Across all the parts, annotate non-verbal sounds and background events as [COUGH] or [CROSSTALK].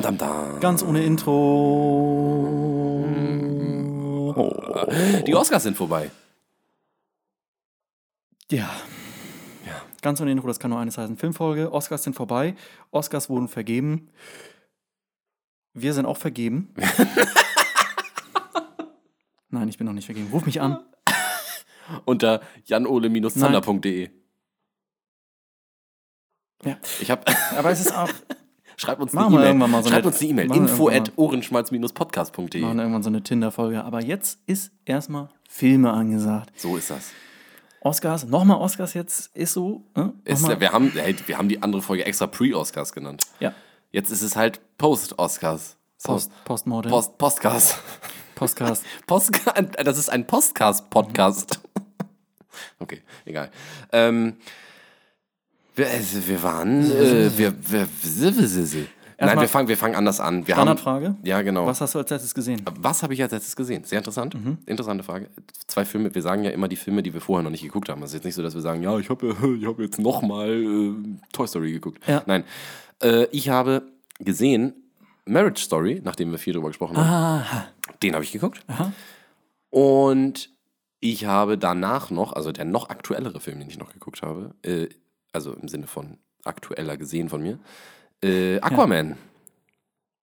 Dam, dam, dam. Ganz ohne Intro. Die Oscars sind vorbei. Ja. Ja. Ganz ohne Intro, das kann nur eines heißen. Filmfolge, Oscars sind vorbei. Oscars wurden vergeben. Wir sind auch vergeben. [LAUGHS] Nein, ich bin noch nicht vergeben. Ruf mich an. [LAUGHS] Unter janole-zander.de. Ja. Ich hab, Aber es ist auch. [LAUGHS] schreibt uns Machen eine E-Mail. irgendwann mal so Schreibt eine- uns eine E-Mail. Info at ohrenschmalz-podcast.de. machen irgendwann so eine Tinder-Folge. Aber jetzt ist erstmal Filme angesagt. So ist das. Oscars, nochmal Oscars jetzt, ist so. Ne? Ist, wir, haben, hey, wir haben die andere Folge extra Pre-Oscars genannt. ja. Jetzt ist es halt Post-Oscars. Post, Postmortem. Post, Postcast. Postcast. [LAUGHS] Postca das ist ein Postcast-Podcast. [LAUGHS] okay, egal. Ähm, wir, also wir waren. Äh, wir, wir, Nein, wir fangen, wir fangen anders an. Wir haben, Standardfrage. ja, genau. Was hast du als letztes gesehen? Was habe ich als letztes gesehen? Sehr interessant. Mhm. Interessante Frage. Zwei Filme, wir sagen ja immer die Filme, die wir vorher noch nicht geguckt haben. Es ist jetzt nicht so, dass wir sagen, ja, ich habe ich hab jetzt nochmal äh, Toy Story geguckt. Ja. Nein. Äh, ich habe gesehen Marriage Story, nachdem wir viel drüber gesprochen haben. Aha. Den habe ich geguckt. Aha. Und ich habe danach noch, also der noch aktuellere Film, den ich noch geguckt habe, äh, also im Sinne von aktueller gesehen von mir, äh, Aquaman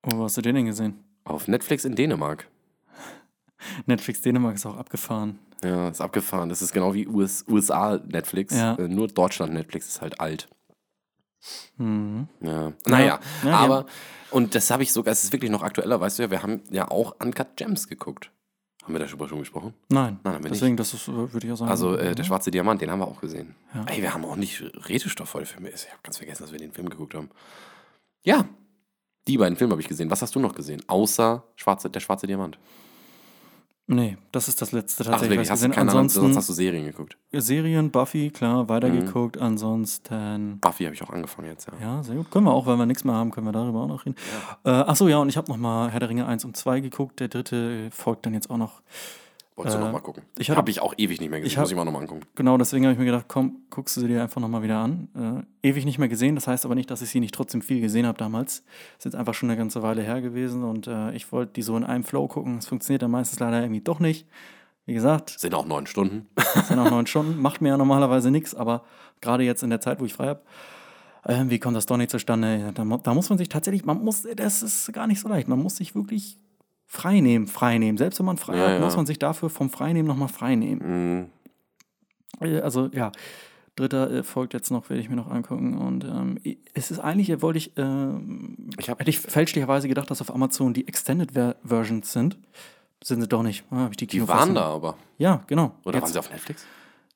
Oh, wo hast du den denn gesehen? auf Netflix in Dänemark. [LAUGHS] Netflix Dänemark ist auch abgefahren. Ja, ist abgefahren. Das ist genau wie US, USA Netflix. Ja. Äh, nur Deutschland Netflix ist halt alt. Mhm. Ja. Naja, Ja, ja. aber, und das habe ich sogar, es ist wirklich noch aktueller, weißt du ja, wir haben ja auch Uncut Gems geguckt. Haben wir darüber schon gesprochen? Nein. Nein, haben wir Deswegen, das ist, äh, würde ich auch sagen. Also äh, der schwarze Diamant, den haben wir auch gesehen. Ja. Ey, wir haben auch nicht Redestoff heute Filme. Ich habe ganz vergessen, dass wir den Film geguckt haben. Ja, die beiden Filme habe ich gesehen. Was hast du noch gesehen? Außer schwarze, der schwarze Diamant. Nee, das ist das letzte Ach, tatsächlich, was Hast gesehen keine Ansonsten sonst hast du Serien geguckt. Serien, Buffy, klar, weitergeguckt. Mhm. Ansonsten. Buffy habe ich auch angefangen jetzt, ja. Ja, sehr gut. Können wir auch, wenn wir nichts mehr haben, können wir darüber auch noch reden. Äh, achso, ja, und ich habe nochmal Herr der Ringe 1 und 2 geguckt. Der dritte folgt dann jetzt auch noch. Wolltest du Äh, noch mal gucken? ich Ich hab- habe ich auch ewig nicht mehr gesehen. ich hab- Muss ich mal noch mal angucken. Genau, deswegen habe ich mir gedacht, komm, guckst du sie dir einfach nochmal wieder an. Äh, ewig nicht mehr gesehen, das heißt aber nicht, dass ich sie nicht trotzdem viel gesehen habe damals. Ist jetzt einfach schon eine ganze Weile her gewesen und äh, ich wollte die so in einem Flow gucken. Es funktioniert dann meistens leider irgendwie doch nicht. Wie gesagt, Sind auch neun Stunden. [LAUGHS] sind auch neun Stunden, macht mir ja normalerweise nichts, aber gerade jetzt in der Zeit, wo ich frei habe, äh, wie kommt das doch nicht zustande? Da, da muss man sich tatsächlich, man muss, das ist gar nicht so leicht, man muss sich wirklich frei nehmen, frei nehmen. Selbst wenn man frei Ja, hat, ja. muss man sich dafür vom Freinehmen nochmal frei nehmen. Mhm. Äh, Also ja, dritter äh, folgt jetzt noch, werde ich mir noch angucken. Und ähm, es ist eigentlich, äh, wollte ich, ähm, Ich hab- hätte ich fälschlicherweise gedacht, dass auf Amazon die Extended Ver Versions sind. Sind sie doch nicht. Ah, die Die waren da aber. Ja, genau. Oder Jetzt- waren sie auf Netflix?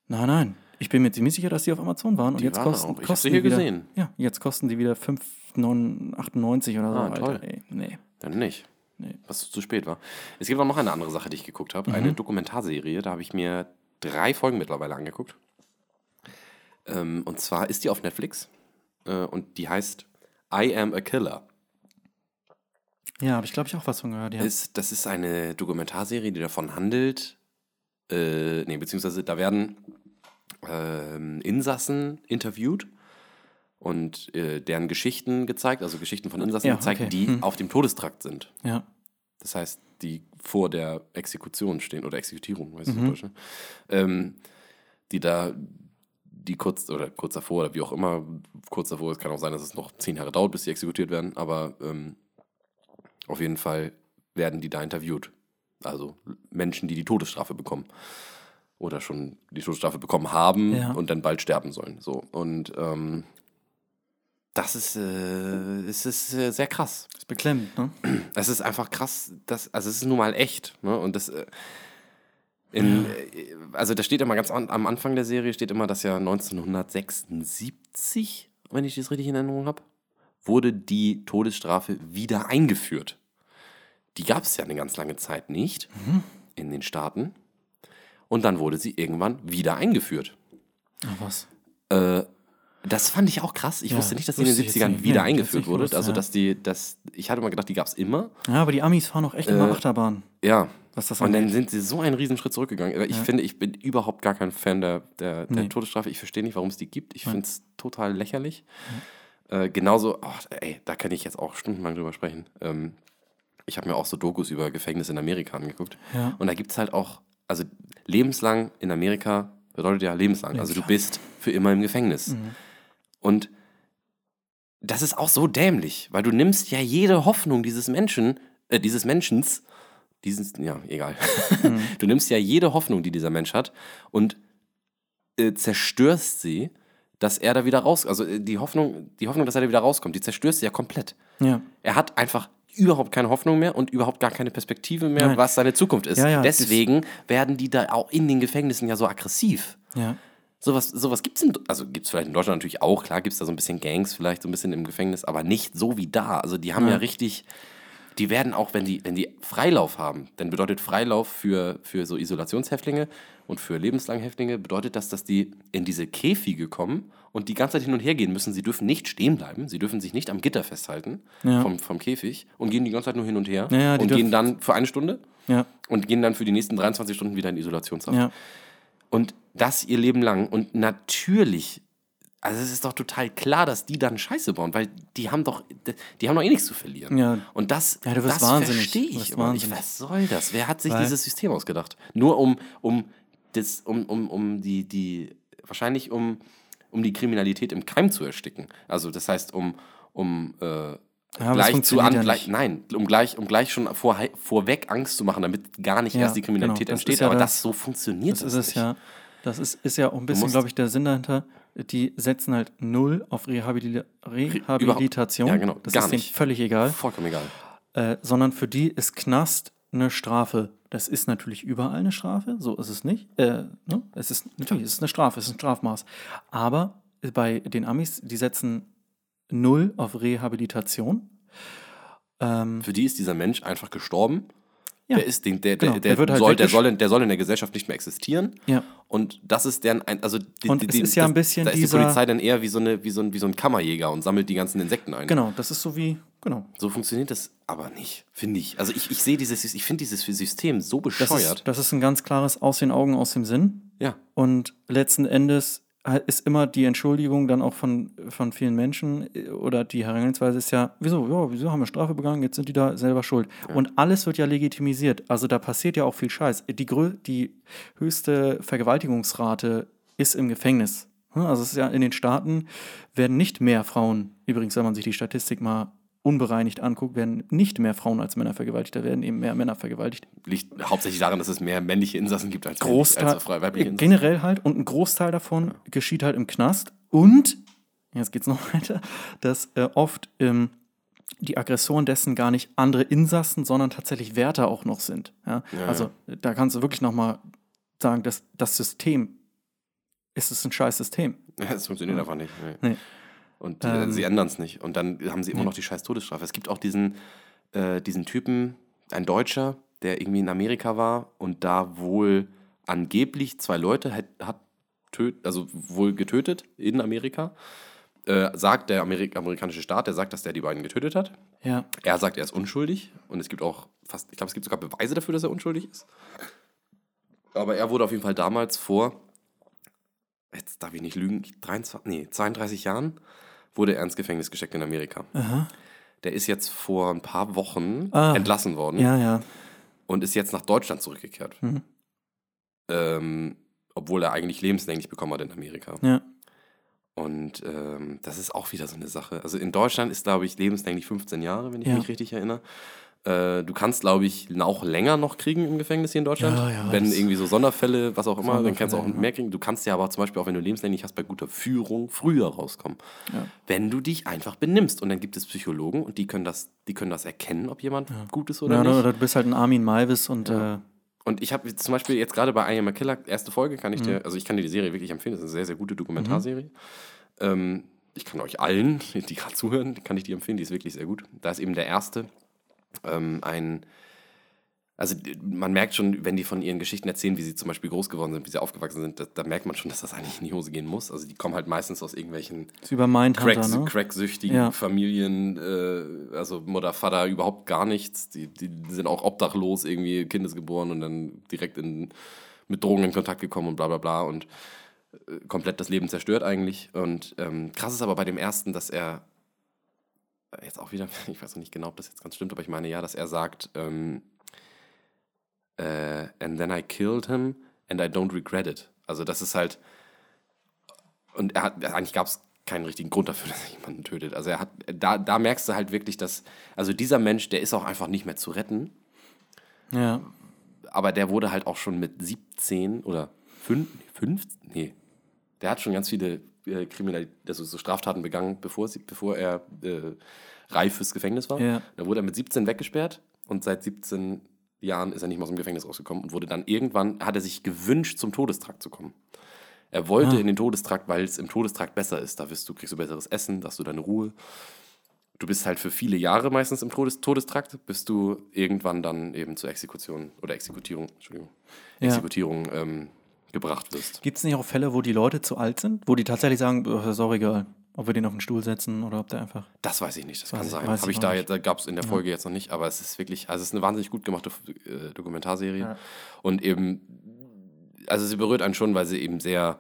Nein, nein. Ich bin mir ziemlich sicher, dass die auf Amazon waren. Und Die jetzt waren kosten, auch. Ich kosten sie hier wieder, gesehen. Ja, jetzt kosten die wieder 5,98 oder so. Ah, Alter, toll. ey. Nee. Dann nicht. Nee. Was zu spät war. Es gibt auch noch eine andere Sache, die ich geguckt habe. Mhm. Eine Dokumentarserie. Da habe ich mir drei Folgen mittlerweile angeguckt. Ähm, und zwar ist die auf Netflix. Äh, und die heißt I Am a Killer. Ja, habe ich glaube ich auch was von gehört. Ja. Ist, das ist eine Dokumentarserie, die davon handelt. Äh, nee, beziehungsweise da werden ähm, Insassen interviewt und äh, deren Geschichten gezeigt, also Geschichten von Insassen Ja, gezeigt, okay. die Hm. auf dem Todestrakt sind. ja. Das heißt, die vor der Exekution stehen oder Exekutierung, weiß ich Mhm. Deutsch, ne? ähm, die da, die kurz oder kurz davor oder wie auch immer, kurz davor, es kann auch sein, dass es noch zehn Jahre dauert, bis sie exekutiert werden, aber ähm, auf jeden Fall werden die da interviewt. Also Menschen, die die Todesstrafe bekommen oder schon die Todesstrafe bekommen haben Ja. und dann bald sterben sollen. So und ähm, das ist, äh, es ist äh, sehr krass. Ist beklemmt, ne? Es ist einfach krass, dass, also es ist nun mal echt. Ne? Und das, äh, in, äh, also da steht immer ganz an, am Anfang der Serie steht immer, dass ja 1976, wenn ich das richtig in Erinnerung habe, wurde die Todesstrafe wieder eingeführt. Die gab es ja eine ganz lange Zeit nicht in den Staaten. Und dann wurde sie irgendwann wieder eingeführt. Ach was. Äh, das fand ich auch krass. Ich Ja, wusste nicht, dass die in den wusste ich jetzt 70ern nicht. wieder Nee, eingeführt wurde. gewusst, Also, dass die, das, ich hatte mal gedacht, die gab es immer. Ja, aber die Amis fahren auch echt immer Äh, Achterbahn. Ja. Was das Und dann sind sie so einen Riesenschritt zurückgegangen. Ich Ja. finde, ich bin überhaupt gar kein Fan der, der, der Nee. Todesstrafe. Ich verstehe nicht, warum es die gibt. Ich finde es total lächerlich. Äh, genauso, oh, ey, da kann ich jetzt auch stundenlang drüber sprechen. Ähm, ich habe mir auch so Dokus über Gefängnisse in Amerika angeguckt. Ja. Und da gibt es halt auch, also lebenslang in Amerika bedeutet ja lebenslang. Also du Lebenslang. bist für immer im Gefängnis. Mhm. Und das ist auch so dämlich, weil du nimmst ja jede Hoffnung dieses Menschen, äh, dieses Menschens, dieses, ja, egal. Mhm. [LAUGHS] Du nimmst ja jede Hoffnung, die dieser Mensch hat und äh, zerstörst sie, dass er da wieder raus, also äh, die Hoffnung, die Hoffnung, dass er da wieder rauskommt, die zerstörst du ja komplett. Ja. Er hat einfach überhaupt keine Hoffnung mehr und überhaupt gar keine Perspektive mehr, Nein. was seine Zukunft ist. Ja, ja, Deswegen werden die da auch in den Gefängnissen ja so aggressiv. Ja. Sowas, sowas gibt es in, also gibt's vielleicht in Deutschland natürlich auch, klar gibt es da so ein bisschen Gangs, vielleicht so ein bisschen im Gefängnis, aber nicht so wie da. Also die haben ja, Ja. richtig, die werden auch, wenn die, wenn die Freilauf haben, dann bedeutet Freilauf für, für so Isolationshäftlinge und für lebenslange Häftlinge, bedeutet das, dass die in diese Käfige kommen und die ganze Zeit hin und her gehen müssen. Sie dürfen nicht stehen bleiben, sie dürfen sich nicht am Gitter festhalten Ja. vom, vom Käfig und gehen die ganze Zeit nur hin und her Ja, und gehen dann für eine Stunde Ja. und gehen dann für die nächsten 23 Stunden wieder in Isolationshaft. Und das ihr Leben lang. Und natürlich, also es ist doch total klar, dass die dann Scheiße bauen, weil die haben doch, die haben doch eh nichts zu verlieren. Ja. Und das, Ja, du das wahnsinnig. verstehe Du ich immer nicht. Was soll das? Wer hat sich Weil- dieses System ausgedacht? Nur um, um, das, um, um, um die, die, wahrscheinlich um, um die Kriminalität im Keim zu ersticken. Also das heißt, um, um äh, das gleich zu an, ja gleich, nein, um gleich, um gleich schon vor, vorweg Angst zu machen, damit gar nicht Ja, erst die Kriminalität genau. Entsteht. ja aber das- das so funktioniert Das das, ist nicht. ja. Das ist, ist ja auch ein bisschen, glaube ich, der Sinn dahinter. Die setzen halt null auf Rehabilita Rehabilitation. Ja, genau, Das gar ist denen nicht. völlig egal. Vollkommen egal. Äh, sondern für die ist Knast eine Strafe. Das ist natürlich überall eine Strafe, so ist es nicht. Äh, ne? Es ist natürlich, es ist eine Strafe, es ist ein Strafmaß. Aber bei den Amis, die setzen null auf Rehabilitation. Ähm, Für die ist dieser Mensch einfach gestorben. Ja. Der, ist, den, der, Genau, der, der der, wird halt soll, der, soll in, der soll in der Gesellschaft nicht mehr existieren. ja, Und das ist deren, ein, also die, Und die, es die, ist ja ein das- bisschen da ist die Polizei dann eher wie so, eine, wie, so ein, wie so ein Kammerjäger und sammelt die ganzen Insekten ein. genau, das ist so wie, genau. So funktioniert das aber nicht, finde ich. Also ich, ich sehe dieses, ich finde dieses System so Das bescheuert. ist, das ist ein ganz klares Aus den Augen, aus dem Sinn. ja. Und letzten Endes ist immer die Entschuldigung dann auch von, von vielen Menschen äh, oder die Herangehensweise ist ja, wieso, ja, wieso haben wir Strafe begangen, jetzt sind die da selber schuld. Und alles wird ja legitimisiert. Also da passiert ja auch viel Scheiß. Die, die höchste Vergewaltigungsrate ist im Gefängnis. Hm, Also es ist ja in den Staaten werden nicht mehr Frauen, übrigens, wenn man sich die Statistik mal unbereinigt anguckt, werden nicht mehr Frauen als Männer vergewaltigt, da werden eben mehr Männer vergewaltigt. Liegt hauptsächlich daran, dass es mehr männliche Insassen gibt als, Großteil, als frei weibliche Insassen. generell halt und ein Großteil davon geschieht halt im Knast und jetzt geht's noch [LAUGHS] weiter, dass äh, oft ähm, die Aggressoren dessen gar nicht andere Insassen, sondern tatsächlich Wärter auch noch sind. Ja? Ja, also da kannst du wirklich noch mal sagen, dass das System ist es ein scheiß System. Ja, [LAUGHS] das funktioniert einfach nicht. Nee. Nee. Und äh, Ähm, sie ändern es nicht. Und dann haben sie immer nee. noch die scheiß Todesstrafe. Es gibt auch diesen, äh, diesen Typen, ein Deutscher, der irgendwie in Amerika war und da wohl angeblich zwei Leute hat, hat töt, also wohl getötet in Amerika. Äh, sagt der Amerik amerikanische Staat, der sagt, dass der die beiden getötet hat. Ja, Er sagt, er ist unschuldig und es gibt auch fast, ich glaube, es gibt sogar Beweise dafür, dass er unschuldig ist. Aber er wurde auf jeden Fall damals vor, jetzt darf ich nicht lügen, 23, nee, 32 Jahren wurde er ins Gefängnis gesteckt in Amerika. aha. Der ist jetzt vor ein paar Wochen Ah. entlassen worden ja, ja. und ist jetzt nach Deutschland zurückgekehrt. Mhm. Ähm, obwohl er eigentlich lebenslänglich bekommen hat in Amerika. Ja. Und ähm, das ist auch wieder so eine Sache. Also in Deutschland ist, glaube ich, lebenslänglich 15 Jahre, wenn ich Ja. mich richtig erinnere. Äh, du kannst, glaube ich, auch länger noch kriegen im Gefängnis hier in Deutschland. Ja, ja, wenn irgendwie so Sonderfälle, was auch immer, dann kannst du auch mehr kriegen. Du kannst ja aber zum Beispiel auch, wenn du lebenslänglich hast, bei guter Führung früher rauskommen. Ja. Wenn du dich einfach benimmst. Und dann gibt es Psychologen und die können das, die können das erkennen, ob jemand gut ist oder ja nicht. oder, du bist halt ein Armin Malvis und äh, Und ich habe zum Beispiel jetzt gerade bei I Am a Killer, erste Folge, kann Mhm. ich dir, also ich kann dir die Serie wirklich empfehlen, das ist eine sehr, sehr gute Dokumentarserie. Ähm, ich kann euch allen, die gerade zuhören, kann ich die empfehlen, die ist wirklich sehr gut. Da ist eben der erste ähm, ein, also man merkt schon, wenn die von ihren Geschichten erzählen, wie sie zum Beispiel groß geworden sind, wie sie aufgewachsen sind, da, da merkt man schon, dass das eigentlich in die Hose gehen muss. Also die kommen halt meistens aus irgendwelchen ist über Mindhunter, Crack, ne? cracksüchtigen Ja. Familien, äh, also Mutter, Vater überhaupt gar nichts. Die, die sind auch obdachlos, irgendwie kindesgeboren und dann direkt in, mit Drogen in Kontakt gekommen und bla bla bla und äh, komplett das Leben zerstört eigentlich. Und ähm, krass ist aber bei dem ersten, dass er jetzt auch wieder, [LAUGHS] ich weiß noch nicht genau, ob das jetzt ganz stimmt, aber ich meine ja, dass er sagt, ähm, äh, and then I killed him and I don't regret it. Also das ist halt, und er hat, eigentlich gab es keinen richtigen Grund dafür, [LAUGHS] dass er jemanden tötet. Also er hat, da, da merkst du halt wirklich, dass, also dieser Mensch, der ist auch einfach nicht mehr zu retten, Ja. aber der wurde halt auch schon mit 17 oder 5, 5 nee, der hat schon ganz viele äh, Kriminal also so Straftaten begangen, bevor, sie, bevor er äh, reif fürs Gefängnis war. Ja. Dann wurde er mit 17 weggesperrt und seit 17 Jahren ist er nicht mehr aus dem Gefängnis rausgekommen und wurde dann irgendwann, hat er sich gewünscht, zum Todestrakt zu kommen. Er wollte Ah. in den Todestrakt, weil es im Todestrakt besser ist. Da wirst du, kriegst du besseres Essen, da hast du deine Ruhe. Du bist halt für viele Jahre meistens im Todes Todestrakt, bis du irgendwann dann eben zur Exekution oder Exekutierung, Entschuldigung, Ja. Exekutierung ähm, gebracht wirst. Gibt es nicht auch Fälle, wo die Leute zu alt sind? Wo die tatsächlich sagen, oh, ist auch egal, ob wir den auf den Stuhl setzen oder ob der einfach. Das weiß ich nicht, das Weiß kann ich- sein. Habe ich ich da nicht. jetzt, da gab es in der Folge jetzt noch nicht, aber es ist wirklich, also es ist eine wahnsinnig gut gemachte äh, Dokumentarserie. Ja. Und eben, also sie berührt einen schon, weil sie eben sehr,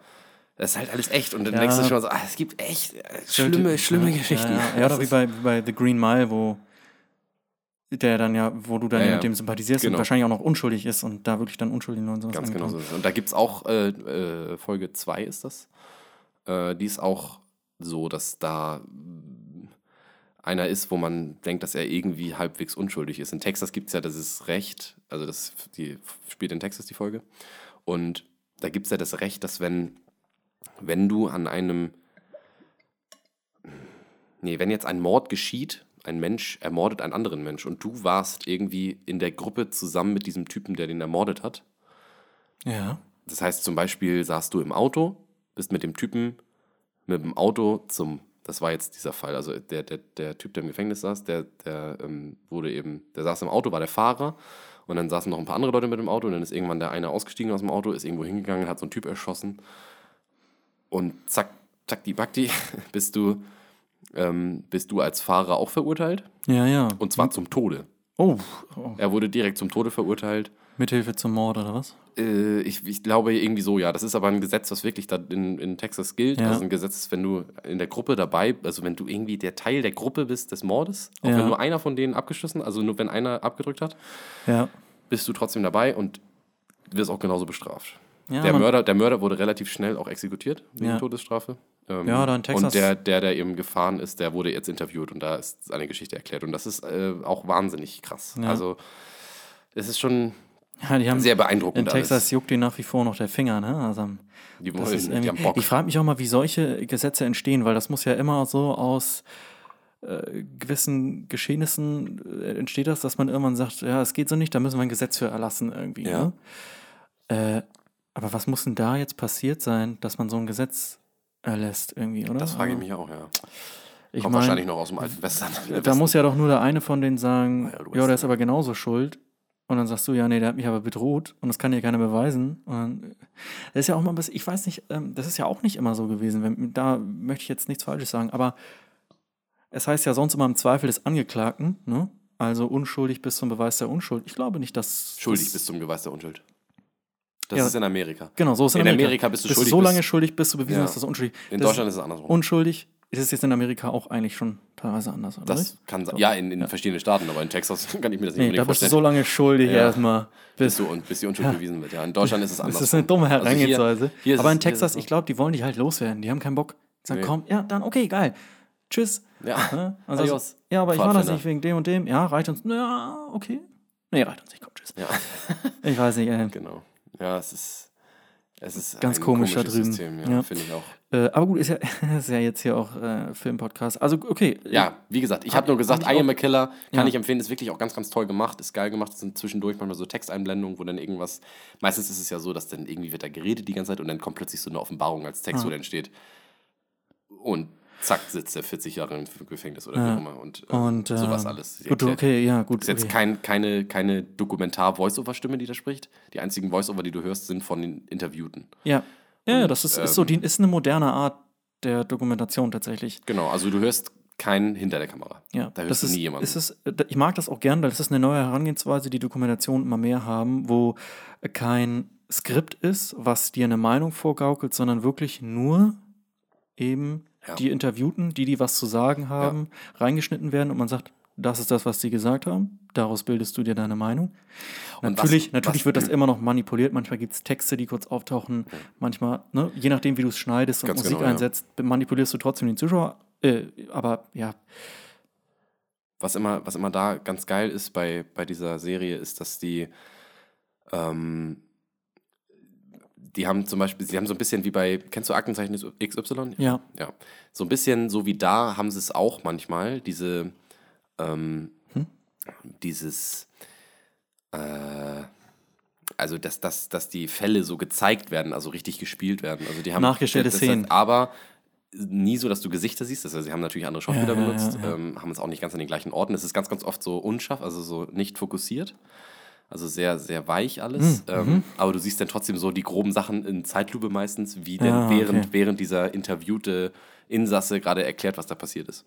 das ist halt alles echt. Und dann Ja. denkst du schon so, ah, es gibt echt äh, schlimme, schlimme ja, Geschichten. Ja, ja. ja oder wie bei, wie bei The Green Mile, wo der dann ja, wo du dann Ja, mit dem sympathisierst Genau. und wahrscheinlich auch noch unschuldig ist und da wirklich dann unschuldig und sowas Ganz genau so. Und da gibt es auch, äh, äh, Folge 2 ist das. Äh, die ist auch so, dass da einer ist, wo man denkt, dass er irgendwie halbwegs unschuldig ist. In Texas gibt es ja dieses Recht, also das die, spielt in Texas die Folge. Und da gibt es ja das Recht, dass wenn, wenn du an einem, nee, wenn jetzt ein Mord geschieht, ein Mensch ermordet einen anderen Mensch und du warst irgendwie in der Gruppe zusammen mit diesem Typen, der den ermordet hat, Ja. das heißt zum Beispiel saßt du im Auto, bist mit dem Typen mit dem Auto zum, das war jetzt dieser Fall, also der, der, der Typ, der im Gefängnis saß, der, der ähm, wurde eben, der saß im Auto, war der Fahrer und dann saßen noch ein paar andere Leute mit dem Auto und dann ist irgendwann der eine ausgestiegen aus dem Auto, ist irgendwo hingegangen, hat so einen Typ erschossen und zack, zack, die Bakti, [LAUGHS] bist du, ähm, bist du als Fahrer auch verurteilt Ja, ja. und zwar zum Tode. Oh, oh. Er wurde direkt zum Tode verurteilt. Mithilfe zum Mord oder was? Äh, ich, ich glaube irgendwie so, ja. Das ist aber ein Gesetz, was wirklich da in, in Texas gilt. Ja. Also ein Gesetz, wenn du in der Gruppe dabei, also wenn du irgendwie der Teil der Gruppe bist des Mordes, auch Ja. wenn nur einer von denen abgeschossen, also nur wenn einer abgedrückt hat, Ja. bist du trotzdem dabei und wirst auch genauso bestraft. Ja, der, Mörder, der Mörder wurde relativ schnell auch exekutiert wegen. Todesstrafe. Ähm, Ja, da in Texas- Und der, der, der eben gefahren ist, der wurde jetzt interviewt und da ist seine Geschichte erklärt. Und das ist äh, auch wahnsinnig krass. Ja. Also, es ist schon ja, sehr beeindruckend. in Texas alles. juckt denen nach wie vor noch der Finger, ne? Also, Die, wollen, die haben Bock. ich frage mich auch mal, wie solche Gesetze entstehen, weil das muss ja immer so aus äh, gewissen Geschehnissen äh, entsteht das, dass man irgendwann sagt, ja, es geht so nicht, da müssen wir ein Gesetz für erlassen irgendwie. Ja. Ne? Äh, aber was muss denn da jetzt passiert sein, dass man so ein Gesetz erlässt irgendwie, oder? Das frage ich Also, mich auch, ja. Ich Kommt mein, wahrscheinlich noch aus dem alten Western. [LAUGHS] Da muss ja doch nur der eine von denen sagen, Wild ja, West, der ist ja. aber genauso schuld. Und dann sagst du, ja, nee, der hat mich aber bedroht und das kann dir keiner beweisen. Und dann, das ist ja auch mal ein bisschen, ich weiß nicht, ähm, das ist ja auch nicht immer so gewesen. Wenn, da möchte ich jetzt nichts Falsches sagen, aber es heißt ja sonst immer im Zweifel des Angeklagten, ne? Also unschuldig bis zum Beweis der Unschuld. Ich glaube nicht, dass. Schuldig das, bis zum Beweis der Unschuld. Das Ja. ist in Amerika. Genau, so ist In Amerika bist du schuldig so bis- lange schuldig, bis du bewiesen Ja. hast, dass du unschuldig In das Deutschland ist es andersrum. Unschuldig ist es jetzt in Amerika auch eigentlich schon teilweise anders, oder? das nicht? kann sein. Ja, in, in verschiedenen Staaten, aber in Texas [LAUGHS] kann ich mir das nicht Nee, da bist du vorstellen. so lange schuldig Ja. erstmal. bis, du, und, bis die Unschuld bewiesen wird. Ja, in Deutschland ist es anders. [LAUGHS] Das ist eine dumme Herangehensweise. Also hier, hier ist Aber in Texas, so. ich glaube, die wollen dich halt loswerden. Die haben keinen Bock. Die sagen, Nee. komm, ja, dann, okay, geil. Tschüss. Ja. [LAUGHS] Ja, also, Adios. ja aber ich war das nicht wegen dem und dem. Ja, reicht uns. Ja, okay. Nee, reicht uns nicht. Komm, tschüss. ja, Ich weiß nicht, äh, genau. Ja, es ist, es ist Ganz komisch da komisches drüben. System, ja, Ja. finde ich auch. äh, aber gut, ist ja, [LAUGHS] ist ja jetzt hier auch äh, Filmpodcast. Also, okay. Ja, wie gesagt, ich Hab- habe nur gesagt, I am a Killer, kann Ja. ich empfehlen, ist wirklich auch ganz, ganz toll gemacht, ist geil gemacht, es sind zwischendurch manchmal so Texteinblendungen, wo dann irgendwas, meistens ist es ja so, dass dann irgendwie wird da geredet die ganze Zeit und dann kommt plötzlich so eine Offenbarung als Text, wo Ah. dann steht und zack, sitzt er 40 Jahre im Gefängnis oder Ja. wie auch immer und, ähm, Und sowas ähm, alles. Gut, erklärt. okay, ja, gut. Ist jetzt okay. kein, keine, keine Dokumentar-Voice-Over-Stimme, die da spricht. Die einzigen Voice-Over, die du hörst, sind von den Interviewten. Ja, ja, Und, das ist, ist so, die, ähm, ist eine moderne Art der Dokumentation tatsächlich. Genau, also du hörst keinen hinter der Kamera. Ja, Da hörst das du ist, nie jemanden. Ist äh, ich mag das auch gern, weil das ist eine neue Herangehensweise, die Dokumentationen immer mehr haben, wo äh, kein Skript ist, was dir eine Meinung vorgaukelt, sondern wirklich nur eben Ja. die Interviewten, die, die was zu sagen haben, reingeschnitten werden und man sagt, das ist das, was sie gesagt haben. Daraus bildest du dir deine Meinung. Und natürlich was- natürlich was- wird das immer noch manipuliert. Manchmal gibt es Texte, die kurz auftauchen. Manchmal, ne, je nachdem, wie du es schneidest und Ganz Musik genau, ja. einsetzt, manipulierst du trotzdem den Zuschauer. Äh, aber ja, was immer, was immer da ganz geil ist bei, bei dieser Serie, ist, dass die, ähm, die haben zum Beispiel, sie haben so ein bisschen wie bei, kennst du Aktenzeichen XY? ja, Ja. So ein bisschen so wie da haben sie es auch manchmal, diese, ähm, Hm? dieses, äh, also dass, dass, dass die Fälle so gezeigt werden, also richtig gespielt werden. Also die haben Nachgestellte das, Szenen. aber nie so, dass du Gesichter siehst. Also sie haben natürlich andere Schauspieler ja, benutzt, ja, ja. Ähm, haben es auch nicht ganz an den gleichen Orten. Es ist ganz, ganz oft so unscharf, also so nicht fokussiert. Also sehr, sehr weich Hm, alles. mhm. Ähm, aber du siehst dann trotzdem so die groben Sachen in Zeitlupe meistens, wie denn Ja, während, okay. während dieser interviewte Insasse gerade erklärt, was da passiert ist.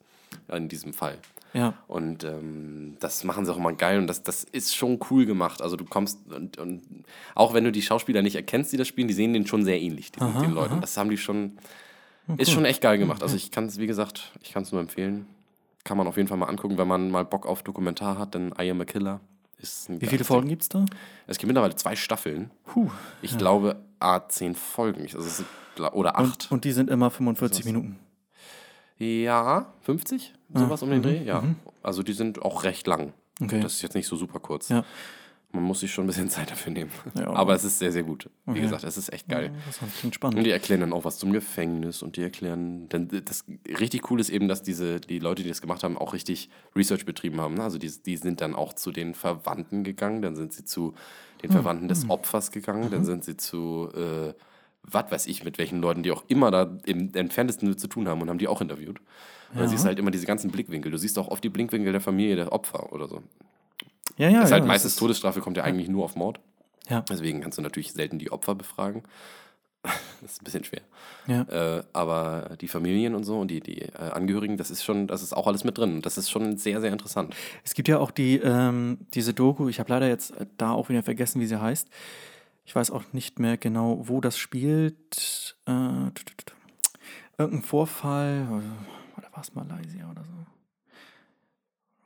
In diesem Fall. ja. Und ähm, das machen sie auch immer geil und das, das ist schon cool gemacht. Also du kommst und, und auch wenn du die Schauspieler nicht erkennst, die das spielen, die sehen den schon sehr ähnlich, diesen, den Leuten. Das haben die schon, ist schon echt geil gemacht. Also ich kann es, wie gesagt, ich kann es nur empfehlen. Kann man auf jeden Fall mal angucken, wenn man mal Bock auf Dokumentar hat, denn I Am a Killer ist Wie viele Folgen gibt es da? Es gibt mittlerweile zwei Staffeln. Puh. Ich glaube, A, zehn Folgen. Also oder acht. Und, und die sind immer 45 Minuten. Ja, 50? Sowas um den Dreh? Ja. Also die sind auch recht lang. Okay. Das ist jetzt nicht so super kurz. Ja. Man muss sich schon ein bisschen [LAUGHS] Zeit dafür nehmen. Ja. Aber es ist sehr, sehr gut. Wie Okay. gesagt, es ist echt geil. Das klingt Und spannend. die erklären dann auch was zum Gefängnis und die erklären, denn das richtig cool ist eben, dass diese, die Leute, die das gemacht haben, auch richtig Research betrieben haben. ne? Also die, die sind dann auch zu den Verwandten gegangen, dann sind sie zu den Hm. Verwandten des Opfers gegangen, Mhm. dann sind sie zu, äh, was weiß ich, mit welchen Leuten, die auch immer da im entferntesten zu tun haben und haben die auch interviewt. Und dann Ja. siehst du halt immer diese ganzen Blickwinkel. Du siehst auch oft die Blickwinkel der Familie der Opfer oder so. Ja, ja. Das ist ja, halt meistens ist- Todesstrafe kommt ja eigentlich nur auf Mord. Ja. Deswegen kannst du natürlich selten die Opfer befragen. [LAUGHS] das ist ein bisschen schwer. Ja. Äh, aber die Familien und so und die, die äh, Angehörigen, das ist schon, das ist auch alles mit drin. Das ist schon sehr, sehr interessant. Es gibt ja auch die, ähm, diese Doku, ich habe leider jetzt äh, da auch wieder vergessen, wie sie heißt. Ich weiß auch nicht mehr genau, wo das spielt. Äh, irgendein Vorfall, äh, oder war es Malaysia oder so?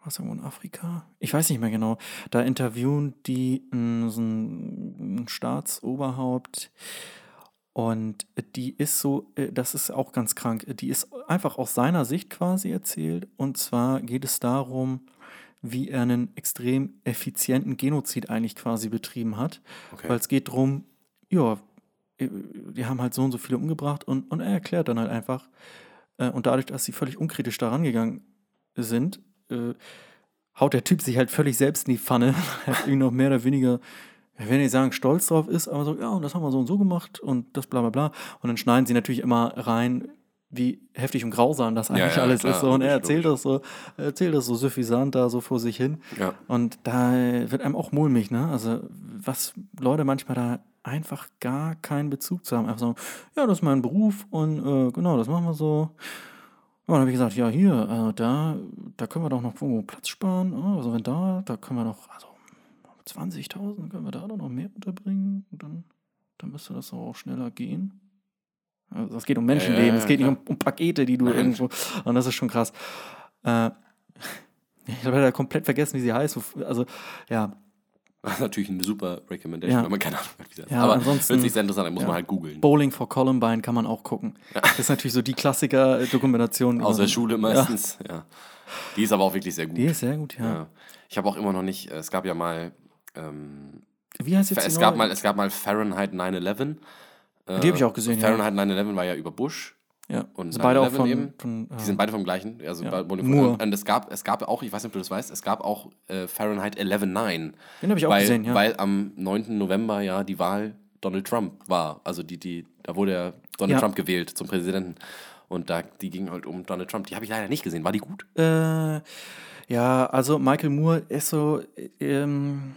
War es irgendwo in Afrika? Ich weiß nicht mehr genau. Da interviewen die äh, so ein, ein Staatsoberhaupt. Und die ist so, äh, das ist auch ganz krank, die ist einfach aus seiner Sicht quasi erzählt. Und zwar geht es darum, wie er einen extrem effizienten Genozid eigentlich quasi betrieben hat. Okay. Weil es geht darum, ja, äh, die haben halt so und so viele umgebracht und, und er erklärt dann halt einfach. Äh, und dadurch, dass sie völlig unkritisch da rangegangen sind, äh, haut der Typ sich halt völlig selbst in die Pfanne. [LAUGHS] halt irgendwie noch mehr oder weniger, ich will nicht sagen, stolz drauf ist, aber so, ja, und das haben wir so und so gemacht und das bla bla bla. Und dann schneiden sie natürlich immer rein, wie heftig und grausam das eigentlich ja, alles klar, ist. So. Und er logisch, erzählt das so, er erzählt das so suffisant da so vor sich hin. Ja. Und da wird einem auch mulmig, ne? Also, was Leute manchmal da einfach gar keinen Bezug zu haben. Einfach so, ja, das ist mein Beruf und äh, genau, das machen wir so. Ja, dann habe ich gesagt, ja, hier, äh, da, da können wir doch noch irgendwo Platz sparen. Oh, also wenn da, da können wir doch, also 20.000 können wir da doch noch mehr unterbringen. Und dann, dann müsste das auch schneller gehen. Also es geht um Menschenleben, Ja, ja, es geht ja, nicht um, um Pakete, die du Nein. irgendwo. Und das ist schon krass. Äh, [LAUGHS] ich habe leider komplett vergessen, wie sie heißt. Also, ja, Das [LAUGHS] natürlich eine super Recommendation, Ja. wenn man keine Ahnung hat, wie das Ja, Aber ansonsten- wird sich sehr interessant, dann muss ja. man halt googeln. Bowling for Columbine kann man auch gucken. Das ist natürlich so die Klassiker-Dokumentation. [LAUGHS] Aus der Schule meistens, ja. Die ist aber auch wirklich sehr gut. Die ist sehr gut, ja. ja. Ich habe auch immer noch nicht, äh, es gab ja mal, ähm, Wie heißt jetzt die es gab, mal, es gab mal Fahrenheit 9-11. Äh, Die habe ich auch gesehen, ja. Fahrenheit 9-11 war ja über Bush. Ja. und also beide auch 9/11 von, eben. von Die äh, sind beide vom gleichen. Also Ja. von, Moore. Und es gab, es gab auch, ich weiß nicht, ob du das weißt, es gab auch äh, Fahrenheit 11-9. Den habe ich auch weil, gesehen, ja. Weil am 9. November ja die Wahl Donald Trump war. Also die, die, da wurde ja Donald Ja. Trump gewählt zum Präsidenten. Und da, die ging halt um Donald Trump. Die habe ich leider nicht gesehen. War die gut? Äh, ja, also Michael Moore ist so, ähm,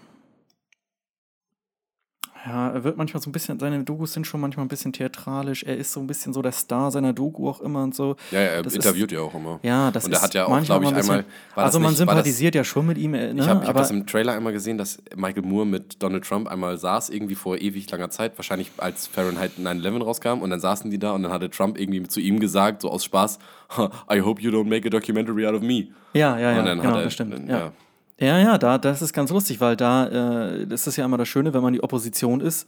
Ja, er wird manchmal so ein bisschen, seine Dokus sind schon manchmal ein bisschen theatralisch. Er ist so ein bisschen so der Star seiner Doku auch immer und so. Ja, er Das interviewt ja auch immer. Ja, das Und er ist hat ja auch, glaube ich, ein bisschen- einmal. War also man nicht, war das- sympathisiert ja schon mit ihm, äh, ne? Ich habe hab das im Trailer einmal gesehen, dass Michael Moore mit Donald Trump einmal saß, irgendwie vor ewig langer Zeit, wahrscheinlich als Fahrenheit 9-11 rauskam und dann saßen die da und dann hatte Trump irgendwie zu ihm gesagt, so aus Spaß, [LAUGHS] I hope you don't make a documentary out of me. ja, ja, ja, und dann genau, hat er, das stimmt. ja. ja. Ja, ja, da, das ist ganz lustig, weil da, äh, das ist ja immer das Schöne, wenn man die Opposition ist,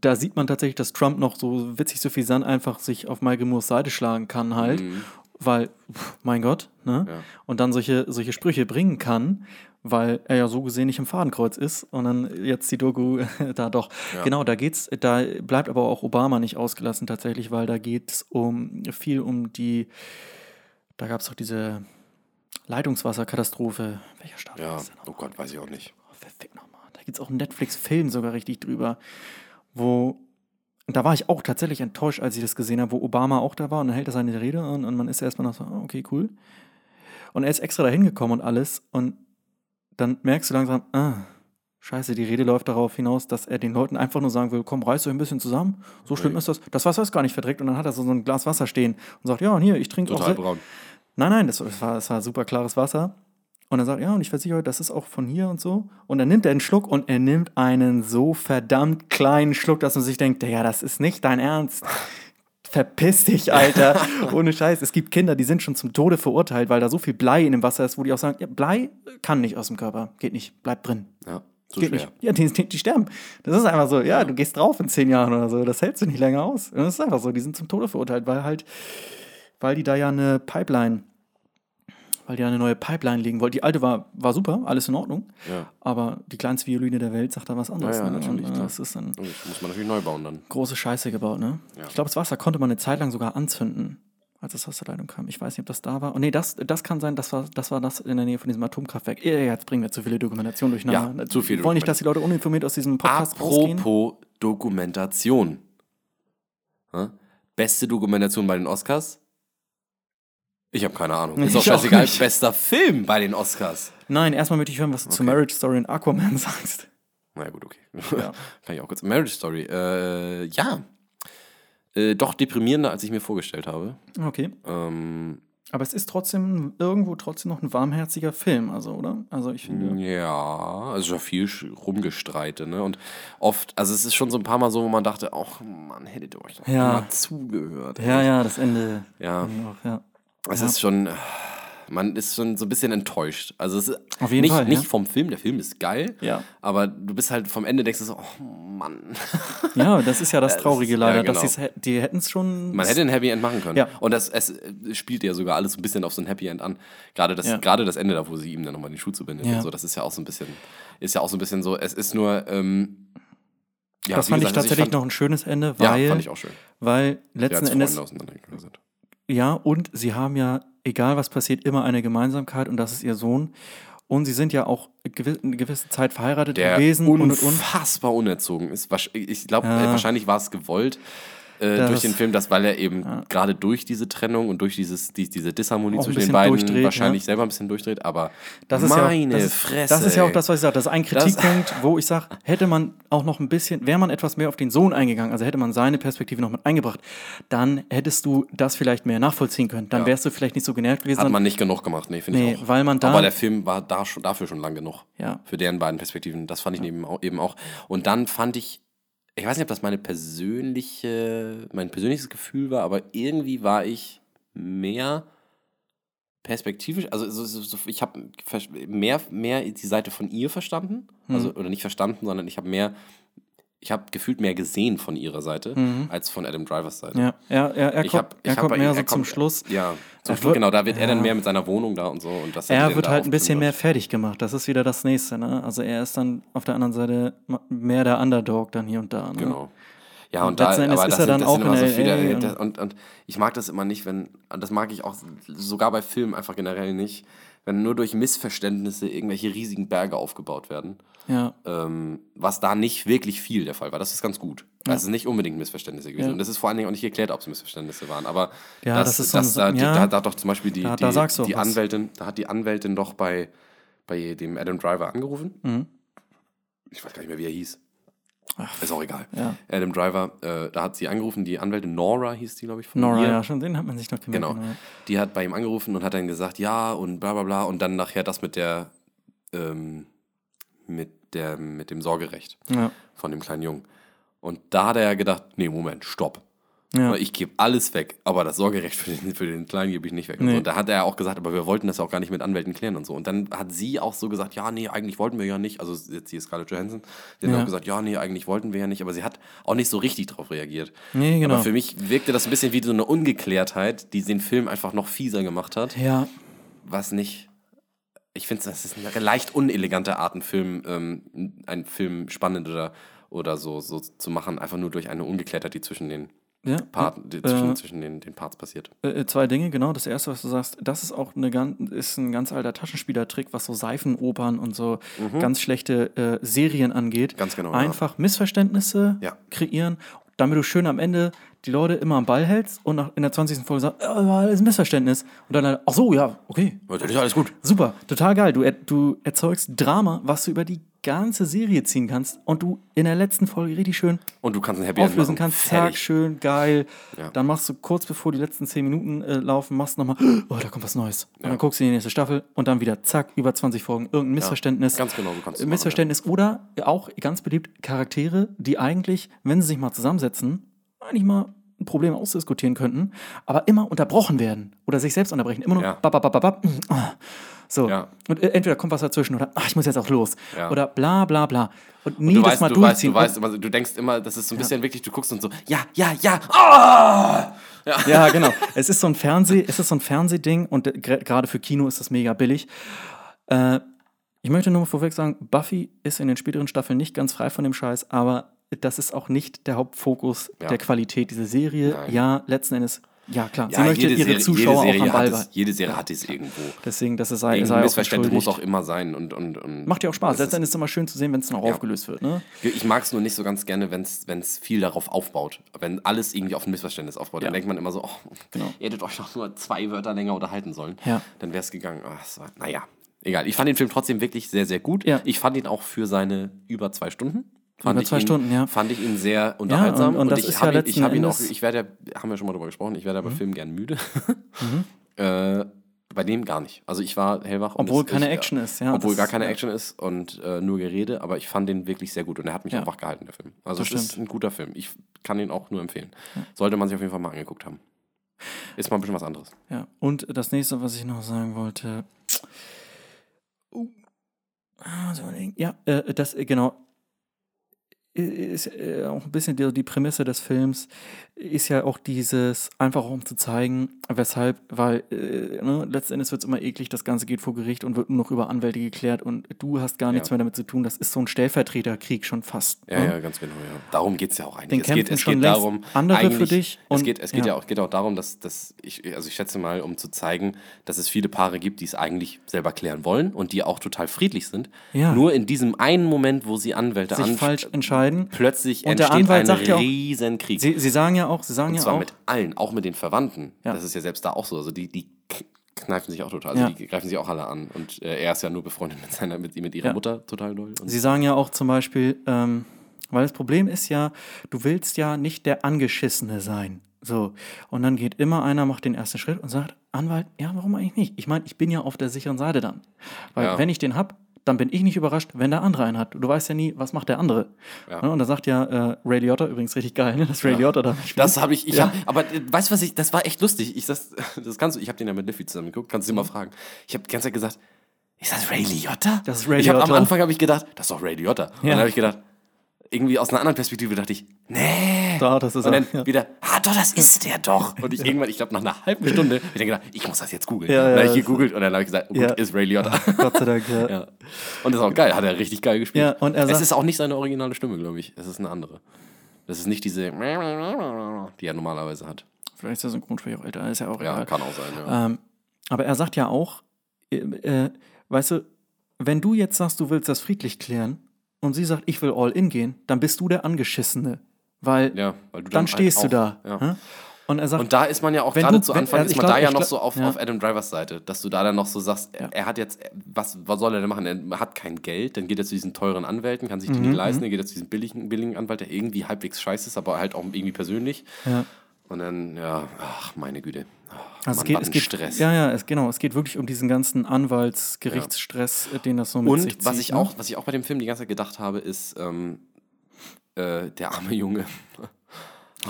da sieht man tatsächlich, dass Trump noch so witzig suffisant einfach sich auf Michael Moores Seite schlagen kann halt, weil, pff, mein Gott, ne? Mhm. Ja. Und dann solche, solche Sprüche bringen kann, weil er ja so gesehen nicht im Fadenkreuz ist und dann jetzt die Doku [LAUGHS] da doch. Ja. Genau, da geht's, da bleibt aber auch Obama nicht ausgelassen tatsächlich, weil da geht's um viel um die, da gab es doch diese Leitungswasserkatastrophe. Welcher Staat Ja, das denn? oh Gott, weiß ich auch nicht. Oh, verfick nochmal. Da gibt es auch einen Netflix-Film sogar richtig drüber, wo. Und da war ich auch tatsächlich enttäuscht, als ich das gesehen habe, wo Obama auch da war und dann hält er seine Rede an und man ist erstmal noch so, ah, okay, cool. Und er ist extra da hingekommen und alles und dann merkst du langsam, ah, scheiße, die Rede läuft darauf hinaus, dass er den Leuten einfach nur sagen will, komm, reißt euch ein bisschen zusammen, so schlimm ist das. Das Wasser ist gar nicht verdreckt und dann hat er so ein Glas Wasser stehen und sagt, ja, und hier, ich trinke auch Total braun. Nein, nein, das, das, war, das war super klares Wasser. Und er sagt, ja, und ich versichere euch, das ist auch von hier und so. Und dann nimmt er einen Schluck und er nimmt einen so verdammt kleinen Schluck, dass man sich denkt, ja, das ist nicht dein Ernst. Verpiss dich, Alter. [LAUGHS] Ohne Scheiß. Es gibt Kinder, die sind schon zum Tode verurteilt, weil da so viel Blei in dem Wasser ist, wo die auch sagen, ja, Blei kann nicht aus dem Körper. Geht nicht, bleibt drin. Ja, so Geht schwer. nicht. Ja, die, die, die sterben. Das ist einfach so, ja, du gehst drauf in zehn Jahren oder so. Das hältst du nicht länger aus. Und das ist einfach so, die sind zum Tode verurteilt, weil halt, weil die da ja eine Pipeline, weil die eine neue Pipeline legen wollten. Die alte war, war super, alles in Ordnung. Ja. Aber die kleinste Violine der Welt sagt da was anderes. Ja, ja, ne? natürlich, Und, äh, das ist dann Und muss man natürlich neu bauen dann. große Scheiße gebaut, ne? Ja. Ich glaube, das Wasser konnte man eine Zeit lang sogar anzünden, als das aus der Leitung kam. Ich weiß nicht, ob das da war. Oh, nee, das, das kann sein, das war, das war das in der Nähe von diesem Atomkraftwerk. Ja, jetzt bringen wir zu viele Dokumentationen durcheinander. Ja, zu viele Wir wollen nicht, dass die Leute uninformiert aus diesem Podcast rausgehen. Apropos Dokumentation. Hä? Beste Dokumentation bei den Oscars? Ich habe keine Ahnung. [LAUGHS] Ist auch auch scheißegal. nicht. Bester Film bei den Oscars. Nein, erstmal möchte ich hören, was du zu Okay. Marriage Story und Aquaman [LAUGHS] sagst. Na ja, gut, okay. Ja. [LAUGHS] Kann ich auch kurz. Marriage Story. Äh, ja. Äh, doch deprimierender, als ich mir vorgestellt habe. Okay. Ähm, Aber es ist trotzdem irgendwo trotzdem noch ein warmherziger Film, also, oder? Also ich finde. ja, also viel Rumgestreite, ne? Und oft, also es ist schon so ein paar Mal so, wo man dachte, ach man, hättet ihr euch doch Ja. mal zugehört. Ja, ja, das Ende. Ja. Auch, ja. Es Ja. ist schon, man ist schon so ein bisschen enttäuscht. Also es ist Auf jeden nicht, Fall, nicht ja. vom Film, der Film ist geil, Ja. aber du bist halt vom Ende denkst du so, oh Mann. ja, das ist ja das [LAUGHS] Traurige leider, ja, genau. dass die hätten es schon. Man hätte ein Happy End machen können. Ja. Und das es spielt ja sogar alles so ein bisschen auf so ein Happy End an. Gerade das, Ja. gerade das Ende da, wo sie ihm dann nochmal den Schuh zubindet Ja. und so, das ist ja auch so ein bisschen, ist ja auch so ein bisschen so, es ist nur, ähm, ja, das fand ich gesagt, also tatsächlich fand- noch ein schönes Ende, Ja, weil, fand ich auch schön. weil Ja, letzten Endes. Ja, und sie haben ja, egal was passiert, immer eine Gemeinsamkeit und das ist ihr Sohn. Und sie sind ja auch gewi- eine gewisse Zeit verheiratet Der gewesen und, und, und. unfassbar unerzogen ist. Ich glaube, Ja. wahrscheinlich war es gewollt äh, Das- durch den Film, dass weil er eben gerade durch diese Trennung und durch dieses, die, diese Disharmonie zwischen den beiden durchdreht, wahrscheinlich ja. selber ein bisschen durchdreht, aber Das ist, ja auch, meine das, ist, Fresse. das ist ja auch das, was ich sage. Das ist ein Das- Kritikpunkt, wo ich sage, hätte man auch noch ein bisschen, wäre man etwas mehr auf den Sohn eingegangen, also hätte man seine Perspektive noch mit eingebracht, dann hättest du das vielleicht mehr nachvollziehen können. Dann Ja. wärst du vielleicht nicht so genervt gewesen. Hat man nicht genug gemacht, nee, finde Nee, ich auch. weil man da- Aber der Film war da schon, dafür schon lang genug. Ja. Für deren beiden Perspektiven. Das fand ich eben auch. Und dann fand ich, ich weiß nicht, ob das meine persönliche, mein persönliches Gefühl war, aber irgendwie war ich mehr perspektivisch, also so, so, ich habe mehr, mehr die Seite von ihr verstanden, also oder nicht verstanden, sondern ich habe mehr, ich habe gefühlt mehr gesehen von ihrer Seite als von Adam Drivers Seite. ja, er, er, er Ich kommt, hab, er ich hab kommt mehr ihm- so er zum kommt- Schluss. Ja, zum Er Schluss, genau, da wird er dann ja. mehr mit seiner Wohnung da und so. Und das Er wird halt ein bisschen mehr fertig gemacht. Das ist wieder das nächste, ne? Also er ist dann auf der anderen Seite mehr der Underdog dann hier und da. Ne? Genau. Ja, Und und, da, aber ist das er sind, dann das auch sind immer in so viele, und- und, und ich mag das immer nicht, wenn, das mag ich auch sogar bei Filmen einfach generell nicht, wenn nur durch Missverständnisse irgendwelche riesigen Berge aufgebaut werden, Ja. ähm, was da nicht wirklich viel der Fall war. Das ist ganz gut. Also es sind nicht unbedingt Missverständnisse gewesen. Ja. Und das ist vor allen Dingen auch nicht geklärt, ob es Missverständnisse waren. Aber Ja, das, das ist so das, da, ja. da, da hat doch zum Beispiel die, Da- die, die. Anwältin, da hat die Anwältin doch bei, bei dem Adam Driver angerufen. Mhm. Ich weiß gar nicht mehr, wie er hieß. Ist auch egal. Ja. Adam Driver, äh, da hat sie angerufen, die Anwältin Nora hieß die, glaube ich, von Nora, ihr. ja, schon den hat man sich noch gemerkt. Genau. Die hat bei ihm angerufen und hat dann gesagt, ja und bla bla bla und dann nachher das mit der, ähm, mit der, mit dem Sorgerecht Ja. von dem kleinen Jungen. Und da hat er ja gedacht, nee, Moment, stopp. Ja. Ich gebe alles weg, aber das Sorgerecht für den, für den Kleinen gebe ich nicht weg. Und, Nee. so. und da hat er auch gesagt, aber wir wollten das auch gar nicht mit Anwälten klären und so. Und dann hat sie auch so gesagt, ja, nee, eigentlich wollten wir ja nicht. Also jetzt hier Scarlett Johansson. Sie hat Ja. auch gesagt, ja, nee, eigentlich wollten wir ja nicht. Aber sie hat auch nicht so richtig drauf reagiert. Nee, genau. Aber für mich wirkte das ein bisschen wie so eine Ungeklärtheit, die den Film einfach noch fieser gemacht hat. Ja, Was nicht. Ich finde, das ist eine leicht unelegante Art, einen Film, ähm, einen Film spannend oder, oder so, so zu machen, einfach nur durch eine Ungeklärtheit, die zwischen den ja. Part, die zwischen, zwischen den, den Parts passiert. Äh, zwei Dinge, genau. Das erste, was du sagst, das ist auch eine ganz, ist ein ganz alter Taschenspielertrick, was so Seifenopern und so ganz schlechte äh, Serien angeht. Mhm. Ganz genau, ja. Einfach Missverständnisse Ja. kreieren, damit du schön am Ende die Leute immer am Ball hältst und nach, in der 20. Folge sagst, äh, war alles ein Missverständnis. Und dann, halt, ach so, ja, okay, Das ist alles gut. Super, total geil. Du, er- du erzeugst Drama, was du über die ganze Serie ziehen kannst und du in der letzten Folge richtig schön Und du kannst ein Happy auflösen machen. kannst. Zack, schön, geil. Ja. Dann machst du kurz bevor die letzten 10 Minuten äh, laufen, machst nochmal, [GASPS] oh, da kommt was Neues. Und dann guckst du in die nächste Staffel und dann wieder, zack, über 20 Folgen, irgendein Missverständnis. ganz genau, so kannst du Äh, machen, Missverständnis oder auch ganz beliebt Charaktere, die eigentlich, wenn sie sich mal zusammensetzen, eigentlich mal ein Problem ausdiskutieren könnten, aber immer unterbrochen werden oder sich selbst unterbrechen. Immer nur Ja. bap, bap, bap, bap, mm, ah. So. Ja. Und äh, entweder kommt was dazwischen oder ach, ich muss jetzt auch los. Ja. Oder bla bla bla. Und nie Du das weißt, mal du weißt, durchziehen. du weißt, du denkst immer, das ist so ein bisschen wirklich, du guckst und so, ja, ja, ja, ah! ja. Ja, genau. Es ist so ein Fernseh, es ist so ein Fernsehding und äh, gerade für Kino ist das mega billig. Äh, ich möchte nur mal vorweg sagen, Buffy ist in den späteren Staffeln nicht ganz frei von dem Scheiß, aber das ist auch nicht der Hauptfokus Ja. der Qualität dieser Serie. Nein. Ja, letzten Endes, ja klar, sie Ja, möchte jede ihre Serie, Zuschauer auch am Ball es, Jede Serie hat es irgendwo. Deswegen, das ist sei, sei Missverständnis muss auch immer sein. Und, und, und Macht ja auch Spaß. das Letzten ist- Endes ist es immer schön zu sehen, wenn es dann auch aufgelöst wird. Ne? Ich mag es nur nicht so ganz gerne, wenn es viel darauf aufbaut. Wenn alles irgendwie auf ein Missverständnis aufbaut, Ja. dann denkt man immer so, oh, Genau. ihr hättet euch doch nur zwei Wörter länger unterhalten sollen. Ja. Dann wäre es gegangen. Ach, es war, naja, egal. Ich fand den Film trotzdem wirklich sehr, sehr gut. Ja. Ich fand ihn auch für seine über zwei Stunden. Fand Über ich zwei ihn, Stunden, ja. Fand ich ihn sehr unterhaltsam. und das ich ist ja habe ihn, ich habe ihn auch, Mhm. ich werde ja, haben wir schon mal drüber gesprochen, ich werde ja bei Filmen gern müde. [LAUGHS] äh, bei dem gar nicht. Also ich war hellwach. und Obwohl keine ich, Action ist, ja, Obwohl gar keine ja. Action ist und äh, nur Gerede, aber ich fand den wirklich sehr gut und er hat mich Ja. wach gehalten, der Film. Also Das es ist stimmt. ein guter Film. Ich kann ihn auch nur empfehlen. Sollte man sich auf jeden Fall mal angeguckt haben. Ist mal ein bisschen was anderes. Ja, und das nächste, was ich noch sagen wollte. Uh, ah, ja, äh, das, äh, genau. Ist äh, auch ein bisschen die, die Prämisse des Films, ist ja auch dieses, einfach um zu zeigen, weshalb, weil äh, ne, letzten Endes wird es immer eklig, das Ganze geht vor Gericht und wird nur noch über Anwälte geklärt und du hast gar nichts Ja. mehr damit zu tun. Das ist so ein Stellvertreterkrieg schon fast. Ja, ne? ja, ganz genau, ja. Darum geht es ja auch eigentlich. Den es geht, es schon geht darum, andere für dich Es und- geht, es geht ja. ja. auch, geht auch darum, dass, dass ich, also ich schätze mal, um zu zeigen, dass es viele Paare gibt, die es eigentlich selber klären wollen und die auch total friedlich sind. Ja. Nur in diesem einen Moment, wo sie Anwälte Sich falsch entscheiden. plötzlich Und der entsteht Anwalt ein sagt riesen Krieg. Sie, sie sagen ja auch, sie sagen Und ja zwar auch, mit allen, auch mit den Verwandten. Ja. Das ist ja selbst da auch so. Also die, die kneifen sich auch total. Also Ja. die greifen sich auch alle an. Und äh, er ist ja nur befreundet mit seiner, mit, mit ihrer Ja. Mutter total doll. Sie sagen ja auch zum Beispiel, ähm, weil das Problem ist ja, du willst ja nicht der Angeschissene sein. So. Und dann geht immer einer, macht den ersten Schritt und sagt, Anwalt, ja, warum eigentlich nicht? Ich meine, ich bin ja auf der sicheren Seite dann. Weil Ja. wenn ich den hab, dann bin ich nicht überrascht, wenn der andere einen hat. Du weißt ja nie, was macht der andere. Ja. Ne? Und da sagt ja äh, Ray Liotta, übrigens richtig geil, ne? dass Ray Liotta da. Das habe ich, ich Ja. hab, aber äh, weißt du was ich, das war echt lustig. Ich das, [LAUGHS] das kannst du, ich habe den ja mit Liffy zusammen geguckt, kannst du Mhm. dir mal fragen. Ich habe die ganze Zeit gesagt, ist das Ray Liotta? Das ist Ray hab, Am Liotta. Anfang habe ich gedacht, das ist doch Ray Liotta. Und Ja. dann habe ich gedacht, irgendwie aus einer anderen Perspektive dachte ich, nee. Da, das ist und er, dann ja. wieder, ah doch, das ist der doch. Und ich irgendwann, ich glaube nach einer halben Stunde, hab ich dann gedacht, ich muss das jetzt googeln. Ja, dann ja, habe ich gegoogelt und dann habe ich gesagt, oh, gut, Ja. ist Ray Liotta. [LAUGHS] Gott sei Dank, ja. ja. Und das ist auch geil, hat er richtig geil gespielt. Ja, und er es sagt- ist auch nicht seine originale Stimme, glaube ich. Es ist eine andere. Das ist nicht diese, die er normalerweise hat. Vielleicht ist der Synchronsprecher auch älter, ist ja auch Ja, egal. kann auch sein, ja. Ähm, aber er sagt ja auch, äh, äh, weißt du, wenn du jetzt sagst, du willst das friedlich klären und sie sagt, ich will all in gehen, dann bist du der Angeschissene. Weil ja weil du dann halt stehst du auch- da. Ja. Und er sagt, Und da ist man ja auch Wenn gerade du- zu wenn- Anfang, also ist ich man glaub- da ja ich noch glaub- so auf, ja. auf Adam Drivers Seite, dass du da dann noch so sagst, Ja. er hat jetzt, was, was soll er denn machen? Er hat kein Geld, dann geht er zu diesen teuren Anwälten, kann sich die Mhm, nicht leisten, dann geht er zu diesem billigen, billigen Anwalt, der irgendwie halbwegs scheiße ist, aber halt auch irgendwie persönlich. ja. Und dann, ja, ach, meine Güte. Ach, Also Mann, es geht, es geht, Stress. Ja, ja, es, genau. Es geht wirklich um diesen ganzen Anwaltsgerichtsstress, äh, den das so mit sich Und zieht. was ich, ne? auch, was ich auch bei dem Film die ganze Zeit gedacht habe, ist, ähm, äh, der arme Junge. [LAUGHS]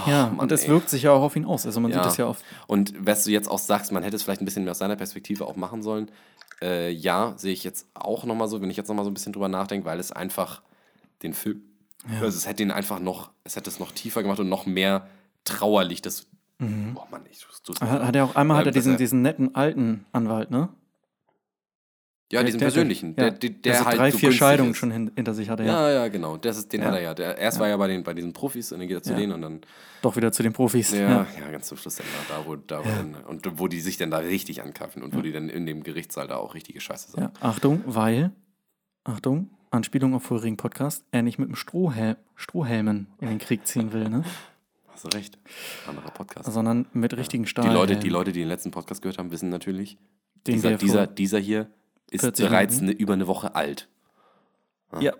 Ja, Mann, und es ey. wirkt sich ja auch auf ihn aus. Also man Ja. sieht das ja oft. Und was du jetzt auch sagst, man hätte es vielleicht ein bisschen mehr aus seiner Perspektive auch machen sollen. Äh, ja, sehe ich jetzt auch nochmal so, wenn ich jetzt nochmal so ein bisschen drüber nachdenke, weil es einfach den Film, also es hätte ihn einfach noch, es hätte es noch tiefer gemacht und noch mehr trauerlich, dass Boah, Mann, ich tust du's Hat, hat er auch einmal Ja, hat er diesen, er- diesen netten alten Anwalt, ne? Ja, diesen der, persönlichen. Der, der, der, der, halt drei, so vier Scheidungen ist. schon hin, hinter sich hatte. Ja. Ja, ja, genau. Das ist, den Ja. hat er ja. Der, erst war er bei, den, bei diesen Profis und dann geht er zu Ja. denen und dann. Doch wieder zu den Profis. Ja, Ja. ja, ganz zum Schluss dann da, wo, da wo Ja. dann, und wo die sich dann da richtig ankaufen und wo die dann in dem Gerichtssaal da auch richtige Scheiße Ja. sagen. Achtung, weil, Achtung, Anspielung auf vorherigen Podcast, er nicht mit dem Strohhelm, Strohhelmen in den Krieg ziehen will, ne? [LAUGHS] Hast du recht. Anderer Podcast. Sondern mit richtigen die, Stahlhelmen. Leute, die Leute, die den letzten Podcast gehört haben, wissen natürlich, Den dieser, dieser, dieser hier ist 40 bereits eine, über eine Woche alt. Ja,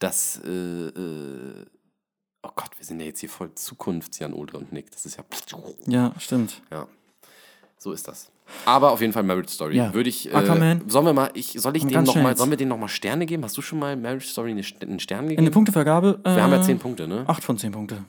Das, äh, äh, oh Gott, wir sind ja jetzt hier voll Zukunftsjan Ultra und Nick. Das ist ja. ja, stimmt. Ja, so ist das. Aber auf jeden Fall Marriage Story. Ja. Würde ich. Äh, Aquaman. Sollen wir mal, ich, soll ich dem noch mal, sollen wir denen noch mal Sterne geben? Hast du schon mal Marriage Story eine St- einen Stern In der gegeben? Punktevergabe. Äh, wir haben ja zehn Punkte, ne? Acht von zehn Punkte.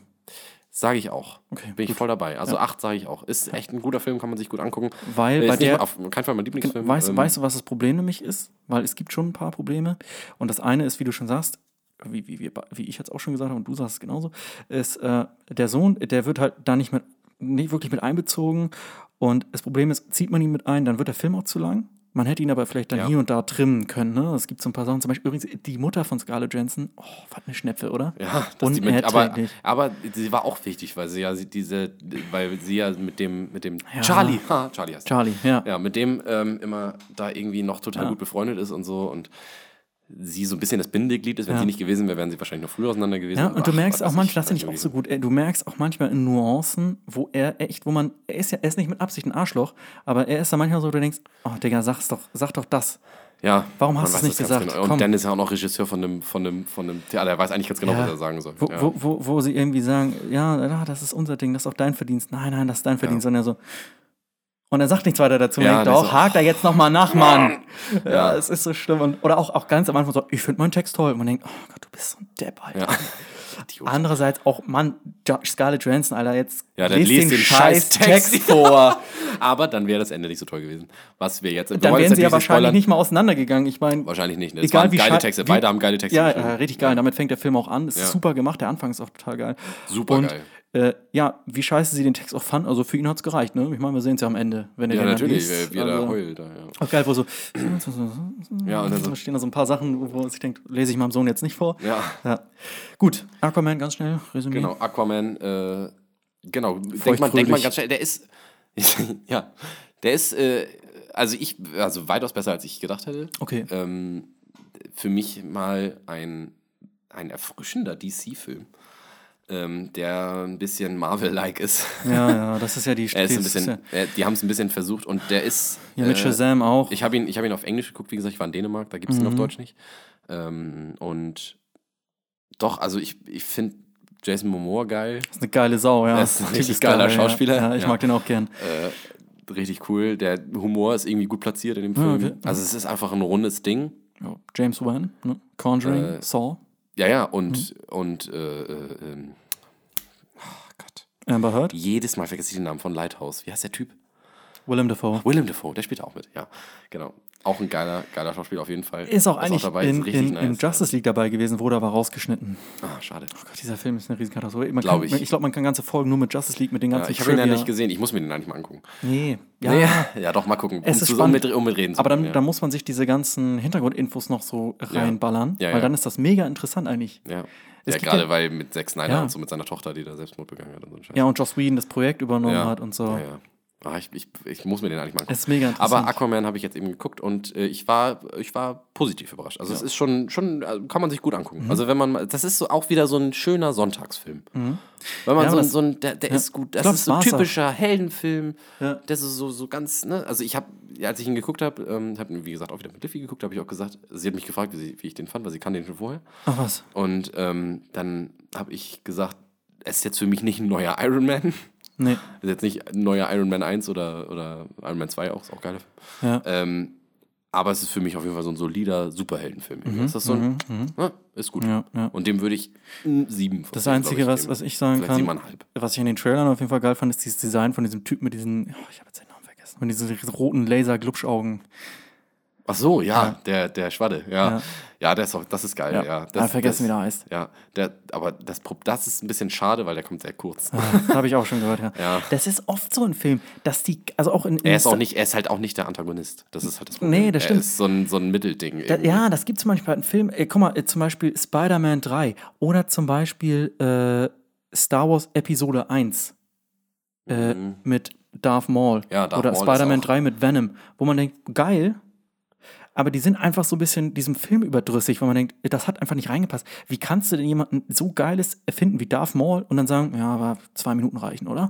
Sage ich auch. Okay, Bin ich gut. voll dabei. Also Ja. acht sage ich auch. Ist echt ein guter Film, kann man sich gut angucken. Weil Äh, bei ist nicht der, auf keinen Fall mein Lieblingsfilm. weißt, Ähm, weißt du, was das Problem nämlich ist? Weil es gibt schon ein paar Probleme. Und das eine ist, wie du schon sagst, wie, wie, wir, wie ich jetzt auch schon gesagt habe und du sagst es genauso, ist, äh, der Sohn, der wird halt da nicht, mit, nicht wirklich mit einbezogen. Und das Problem ist, zieht man ihn mit ein, dann wird der Film auch zu lang. Man hätte ihn aber vielleicht dann Ja. hier und da trimmen können. Ne? Es gibt so ein paar Sachen. Zum Beispiel übrigens die Mutter von Scarlett Johansson. Oh, was eine Schnäpfe, oder? Ja, dass die mit, aber, aber sie war auch wichtig, weil sie ja diese, weil sie ja mit dem, mit dem Ja. Charlie, ha, Charlie heißt. Charlie, ja. Ja, mit dem ähm, immer da irgendwie noch total gut befreundet ist und so und sie so ein bisschen das Bindeglied ist. Wenn Ja. sie nicht gewesen wäre, wären sie wahrscheinlich noch früher auseinander gewesen. Ja, und du ach, merkst auch manchmal, das finde ich auch so gut, du merkst auch manchmal in Nuancen, wo er echt, wo man, er ist ja, er ist nicht mit Absicht ein Arschloch, aber er ist da manchmal so, du denkst, oh Digga, sag's doch, sag doch das. Ja, Warum hast du es nicht gesagt? Genau. Und Komm. Dan ist ja auch noch Regisseur von einem, von einem, von einem Theater. Er weiß eigentlich ganz genau, Ja. was er sagen soll. Wo, ja. wo, wo, wo sie irgendwie sagen, ja, ja, das ist unser Ding, das ist auch dein Verdienst. Nein, nein, das ist dein Verdienst. Und er so, und er sagt nichts weiter dazu. Ja, Ja, der doch, so, hakt da jetzt nochmal nach, Mann. [LAUGHS] Ja, Ja. es ist so schlimm. Und, oder auch, auch ganz am Anfang so, ich finde meinen Text toll. Und man denkt, oh Gott, du bist so ein Depp, Alter. ja. [LAUGHS] Andererseits auch, Mann, Scarlett Johansson, Alter, jetzt Ja, dann lest liest den den scheiß. Text [LAUGHS] vor. Aber dann wäre das Ende nicht so toll gewesen. Was wir jetzt. Dann wären sie ja wahrscheinlich spoilern. nicht mal auseinandergegangen. Ich meine, Wahrscheinlich nicht. Ne? Das egal waren wie geile Texte. Beide haben geile Texte. ja, äh, richtig geil. Damit fängt der Film auch an. Ist super gemacht. Der Anfang ist auch total geil. Super Und geil. Äh, ja, wie scheiße sie den Text auch fanden. Also für ihn hat es gereicht. Ne? Ich meine, wir sehen es ja am Ende, wenn er Ja, den dann natürlich, liest. wie er da Also, heult. Da, ja. Auch geil, wo so. Ja, und dann so- da stehen da so ein paar Sachen, wo ich denke, lese ich meinem Sohn jetzt nicht vor. ja, Ja. Gut, Aquaman, ganz schnell, Resümee. genau. Aquaman, äh, genau. Denkt man, denkt man ganz schnell, der ist. [LAUGHS] ja, der ist, äh, also ich, also weitaus besser, als ich gedacht hätte. Okay. Ähm, für mich mal ein, ein erfrischender DC-Film. Ähm, der ein bisschen Marvel-like ist. Ja, ja, das ist ja die [LAUGHS] Er ist ein bisschen, äh, die haben es ein bisschen versucht und der ist. ja, mit äh, Shazam auch. Ich habe ihn, ich hab ihn auf Englisch geguckt, wie gesagt, ich war in Dänemark, da gibt es ihn auf Mhm. Deutsch nicht. Ähm, und doch, also ich, ich finde Jason Momoa geil. Das ist eine geile Sau, ja. Er ist ein Typisch richtig geiler geil, Schauspieler. Ja, ja ich Ja. mag den auch gern. Äh, richtig cool. Der Humor ist irgendwie gut platziert in dem Film. okay. Also es ist einfach ein rundes Ding. Ja, James Wan, ne? Conjuring, Äh, Saw, Ja, ja, und, Mhm. und äh, äh, oh Gott. Amber Heard, Jedes Mal vergesse ich den Namen von Lighthouse. Wie heißt der Typ? Willem Dafoe. Willem Dafoe, der spielt auch mit, ja. Genau. Auch ein geiler, geiler Schauspieler auf jeden Fall. Ist auch eigentlich dabei, in, ist in, in nice, Justice League dabei gewesen, wurde aber rausgeschnitten. Ja. Ah, schade. Oh Gott, dieser Film ist eine Riesenkatastrophe. Man Glaub kann, ich. Ich glaube, man kann ganze Folgen nur mit Justice League, mit den Ja, ganzen ich habe ihn ja nicht gesehen. Ich muss mir den eigentlich mal angucken. Nee, ja. Nee, [LAUGHS] ja, doch, mal gucken. Es um, ist zu, um, spannend. mit, um reden zu Aber dann, ja. dann muss man sich diese ganzen Hintergrundinfos noch so reinballern, Ja, weil ja. dann ist das mega interessant eigentlich. Ja, ja gerade ja- weil mit Zack Snyder Ja. und so mit seiner Tochter, die da Selbstmord begangen hat und so. Ja, und Joss Whedon das Projekt übernommen ja. hat und so. Ja, ja. Ah, ich, ich, ich muss mir den eigentlich mal angucken. Ist mega interessant. Aber Aquaman habe ich jetzt eben geguckt und äh, ich, war, ich war positiv überrascht. Also es ist schon, schon äh, kann man sich gut angucken. Mhm. Also wenn man, das ist so auch wieder so ein schöner Sonntagsfilm. Weil man Ja, so, ein- das- so ein, der, der ist gut, das glaub, ist so auch. typischer Heldenfilm. Ja. Das ist so, so ganz, ne? Also ich habe, als ich ihn geguckt habe, ähm, habe wie gesagt auch wieder mit Liffy geguckt, habe ich auch gesagt, sie hat mich gefragt, wie, sie, wie ich den fand, weil sie kannte den schon vorher. Ach was. Und ähm, dann habe ich gesagt, es ist jetzt für mich nicht ein neuer Iron Man. Nee. Ist jetzt nicht ein neuer Iron Man 1 oder, oder Iron Man 2 auch, ist auch geil. Ja. Ähm, aber es ist für mich auf jeden Fall so ein solider Superheldenfilm. ist das so ein, ja, ist gut. Mhm, Ja, ja. Und dem würde ich sieben von Das Einzige, glaub was, was ich sagen kann, was ich in den Trailern auf jeden Fall geil fand, ist dieses Design von diesem Typ mit diesen, oh, ich habe jetzt den Namen vergessen, mit diesen roten Laser-Glubschaugen. Ach so, ja, Der, der Schwadde, ja. Ja. Ja, der ist auch, das ist geil, ja. Ja, das, ah, vergessen, das, wie der heißt. Ja, der, aber das, das ist ein bisschen schade, weil der kommt sehr kurz. Das habe ich auch schon gehört, ja. Ja. Das ist oft so ein Film, dass die, also auch in, in Er ist auch nicht, er ist halt auch nicht der Antagonist. Das ist halt das Problem. Nee, das stimmt. Er ist so ein, so ein Mittelding. Da, ja, das gibt es manchmal in Filmen. Äh, guck mal, äh, zum Beispiel Spider-Man 3 oder zum Beispiel äh, Star Wars Episode 1 äh, mit Darth Maul. Mhm. Ja, Darth oder Spider-Man auch- 3 mit Venom, wo man denkt, geil, aber die sind einfach so ein bisschen diesem Film überdrüssig, wo man denkt, das hat einfach nicht reingepasst. Wie kannst du denn jemanden so Geiles erfinden wie Darth Maul und dann sagen, ja, aber zwei Minuten reichen, oder?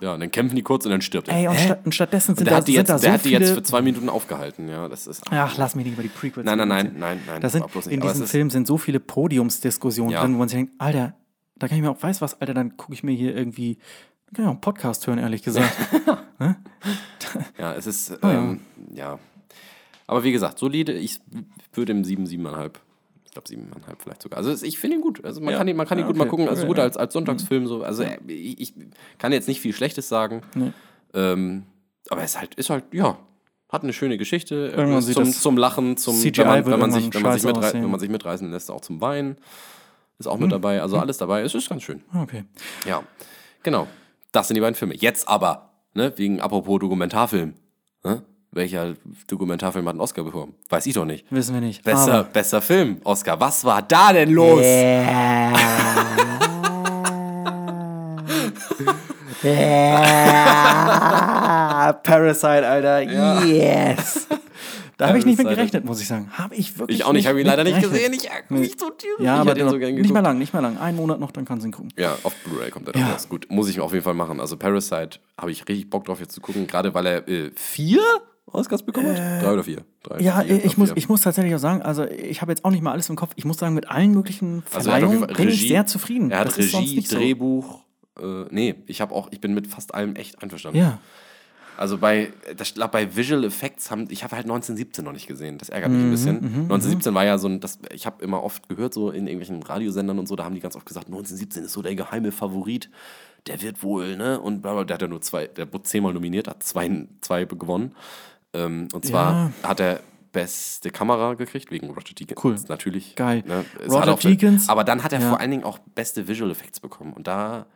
Ja, und dann kämpfen die kurz und dann stirbt er. Ey, und, statt, und stattdessen sind der da, hat die sind jetzt, da der so hat die viele... jetzt für zwei Minuten aufgehalten. Ja, das ist. Ach, lass mich nicht über die Prequels Nein, nein, nein, nein, nein. Da sind, in diesem Film sind so viele Podiumsdiskussionen Ja. drin, wo man sich denkt, Alter, da kann ich mir auch, weiß was, Alter, dann gucke ich mir hier irgendwie, kann ich auch einen Podcast hören, ehrlich gesagt. [LAUGHS] Ja, es ist. Oh, ja. Ähm, ja. Aber wie gesagt, solide. Ich würde ihm sieben, siebeneinhalb. Ich glaube siebeneinhalb vielleicht sogar. Also ich finde ihn gut. Also man Ja. kann ihn, man kann ihn Ja, gut mal okay. gucken. Also Okay, gut als, als Sonntagsfilm so. Also äh, ich, ich kann jetzt nicht viel Schlechtes sagen. Nee. Ähm, aber es ist halt, ist halt, ja, hat eine schöne Geschichte. Irgendwann zum, zum Lachen, zum CGI wenn man, wenn man sich, wenn man sich, wenn man sich mitreißen lässt, auch zum Weinen. Ist auch mit Hm. dabei. Also alles dabei. Es ist ganz schön. Okay. Ja, genau. Das sind die beiden Filme. Jetzt aber, ne, wegen apropos Dokumentarfilm. Ne? Welcher Dokumentarfilm hat einen Oscar bekommen? Weiß ich doch nicht. Wissen wir nicht. Besser, Aber besser Film, Oscar. Was war da denn los? [LAUGHS] Parasite, Alter, yes. Da habe ich nicht mit gerechnet, muss ich sagen. Habe ich wirklich Ich auch nicht, habe ihn leider nicht gesehen. Ich habe nicht so tief. Ja, ich aber ihn noch- so gern nicht mehr geguckt. lang, nicht mehr lang. Einen Monat noch, dann kannst du ihn gucken. Ja, auf Blu-ray kommt er dann Ja. raus. Gut, muss ich auf jeden Fall machen. Also Parasite habe ich richtig Bock drauf jetzt zu gucken, gerade weil er äh, vier Oscars bekommen hat? Drei oder vier? Drei, Ja, vier, ich, muss, vier. ich muss tatsächlich auch sagen, also ich habe jetzt auch nicht mal alles im Kopf. Ich muss sagen, mit allen möglichen Also er Verleihungen Fall bin ich sehr zufrieden. Er hat Das Regie, nicht so. Drehbuch. Äh, nee, ich habe auch, ich bin mit fast allem echt einverstanden. Ja, Also bei, das, bei Visual Effects haben, ich habe halt 1917 noch nicht gesehen. Das ärgert mich Mhm, ein bisschen. 1917 war ja so ein, das, ich habe immer oft gehört, so in irgendwelchen Radiosendern und so, da haben die ganz oft gesagt, 1917 ist so der geheime Favorit. Der wird wohl, ne? Und bla, bla, der hat ja nur zwei, der wurde zehnmal nominiert, hat zwei, zwei gewonnen. Ähm, und zwar Ja. hat er beste Kamera gekriegt, wegen Roger Deakins. Cool. Natürlich. Geil. Ne? Roger auch- Deakins. Aber dann hat er Ja. vor allen Dingen auch beste Visual Effects bekommen. Und da,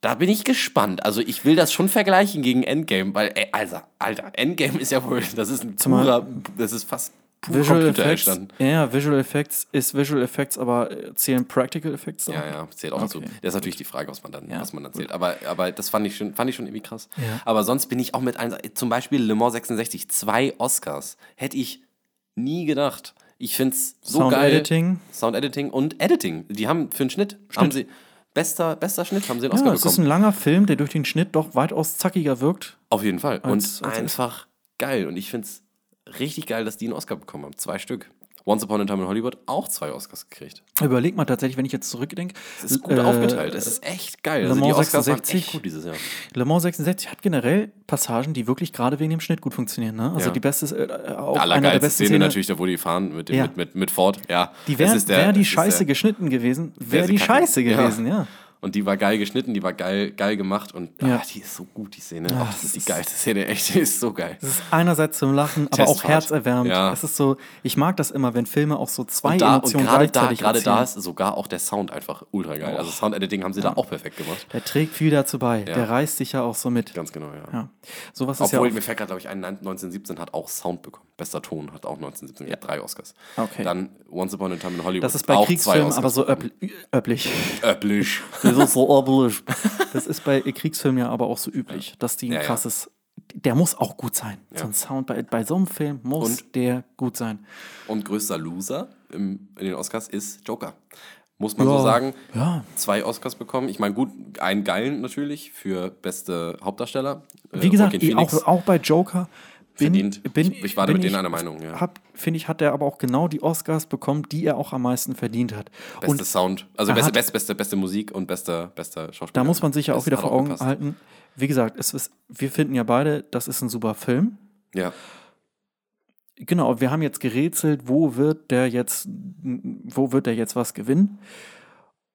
da bin ich gespannt. Also ich will das schon vergleichen gegen Endgame, weil, ey, also, Alter, Endgame ist ja wohl, das ist ein Zumal- purer, das ist fast Visual Computer Effects. entstanden. Ja, Visual Effects ist Visual Effects, aber äh, zählen Practical Effects da? Ja, ja, zählt auch dazu. Okay. Das ist natürlich die Frage, was man dann, Ja, was man dann zählt. Aber, aber das fand ich schon, fand ich schon irgendwie krass. Ja. Aber sonst bin ich auch mit einem, zum Beispiel Le Mans 66, zwei Oscars. Hätte ich nie gedacht. Ich finde es so Sound geil. Editing. Sound Editing und Editing. Die haben für einen Schnitt, haben sie, bester, bester Schnitt, haben sie einen Ja, Oscar es ist bekommen. ein langer Film, der durch den Schnitt doch weitaus zackiger wirkt. Auf jeden Fall. Als- und als- einfach geil. Und ich finde es richtig geil, dass die einen Oscar bekommen haben. Zwei Stück. Once Upon a Time in Hollywood auch zwei Oscars gekriegt. Überleg mal tatsächlich, wenn ich jetzt zurückdenke. Es ist gut äh, aufgeteilt. Es ist echt geil. Le Also die Mans Oscars waren 66. echt gut dieses Jahr. Le Mans 66 hat generell Passagen, die wirklich gerade wegen dem Schnitt gut funktionieren. Ne? Also Ja. die beste, äh, auch einer der Allergeilste besten Szene natürlich, da wo die fahren mit, Ja. mit, mit, mit Ford. Ja, Die wäre wär die Scheiße der- geschnitten gewesen, wäre sie die kacke. Scheiße Ja. gewesen, ja. Und die war geil geschnitten, die war geil, geil gemacht und Ja. ah, die ist so gut, die Szene. Ah, Ach, das ist die ist- geilste Szene, echt, die ist so geil. Es ist einerseits zum Lachen, [LAUGHS] aber auch herzerwärmend. Ja. Es ist so, ich mag das immer, wenn Filme auch so zwei Und, da, und Emotionen gerade da, gerade da ist sogar auch der Sound einfach ultra geil. Also Sound-Editing haben sie da auch perfekt gemacht. Der trägt viel dazu bei. Ja. Der reißt sich ja auch so mit. Ganz genau, ja. Ja. Sowas ist Obwohl, ja mir fällt gerade, glaube ich, ein, 1917 hat auch Sound bekommen. Bester Ton hat auch 1917, ja, drei Oscars. Okay. Dann Once Upon a Time in Hollywood. Das ist bei Kriegsfilmen aber so bekommen. öppl- öpplich. [LAUGHS] Ist so öpplich. Das ist bei Kriegsfilmen ja aber auch so üblich, dass die ein Ja, krasses. Der muss auch gut sein. So ein Sound bei, bei so einem Film muss der gut sein. Und größter Loser im, in den Oscars ist Joker. Muss man so sagen. Zwei Oscars bekommen. Ich meine, gut, einen geilen natürlich für beste Hauptdarsteller. Äh, Wie gesagt, Joaquin eh, auch, auch bei Joker Verdient. bin Ich- ich war da bin mit denen einer Meinung, ja. Finde ich, hat er aber auch genau die Oscars bekommen, die er auch am meisten verdient hat. Beste Und Sound. Also beste, hat- beste, beste, beste Musik und bester, bester Schauspieler. da muss man sich ja auch wieder vor Augen gepasst. halten. Wie gesagt, es ist, wir finden ja beide, das ist ein super Film. Ja. Genau, wir haben jetzt gerätselt, wo wird der jetzt, wo wird der jetzt was gewinnen?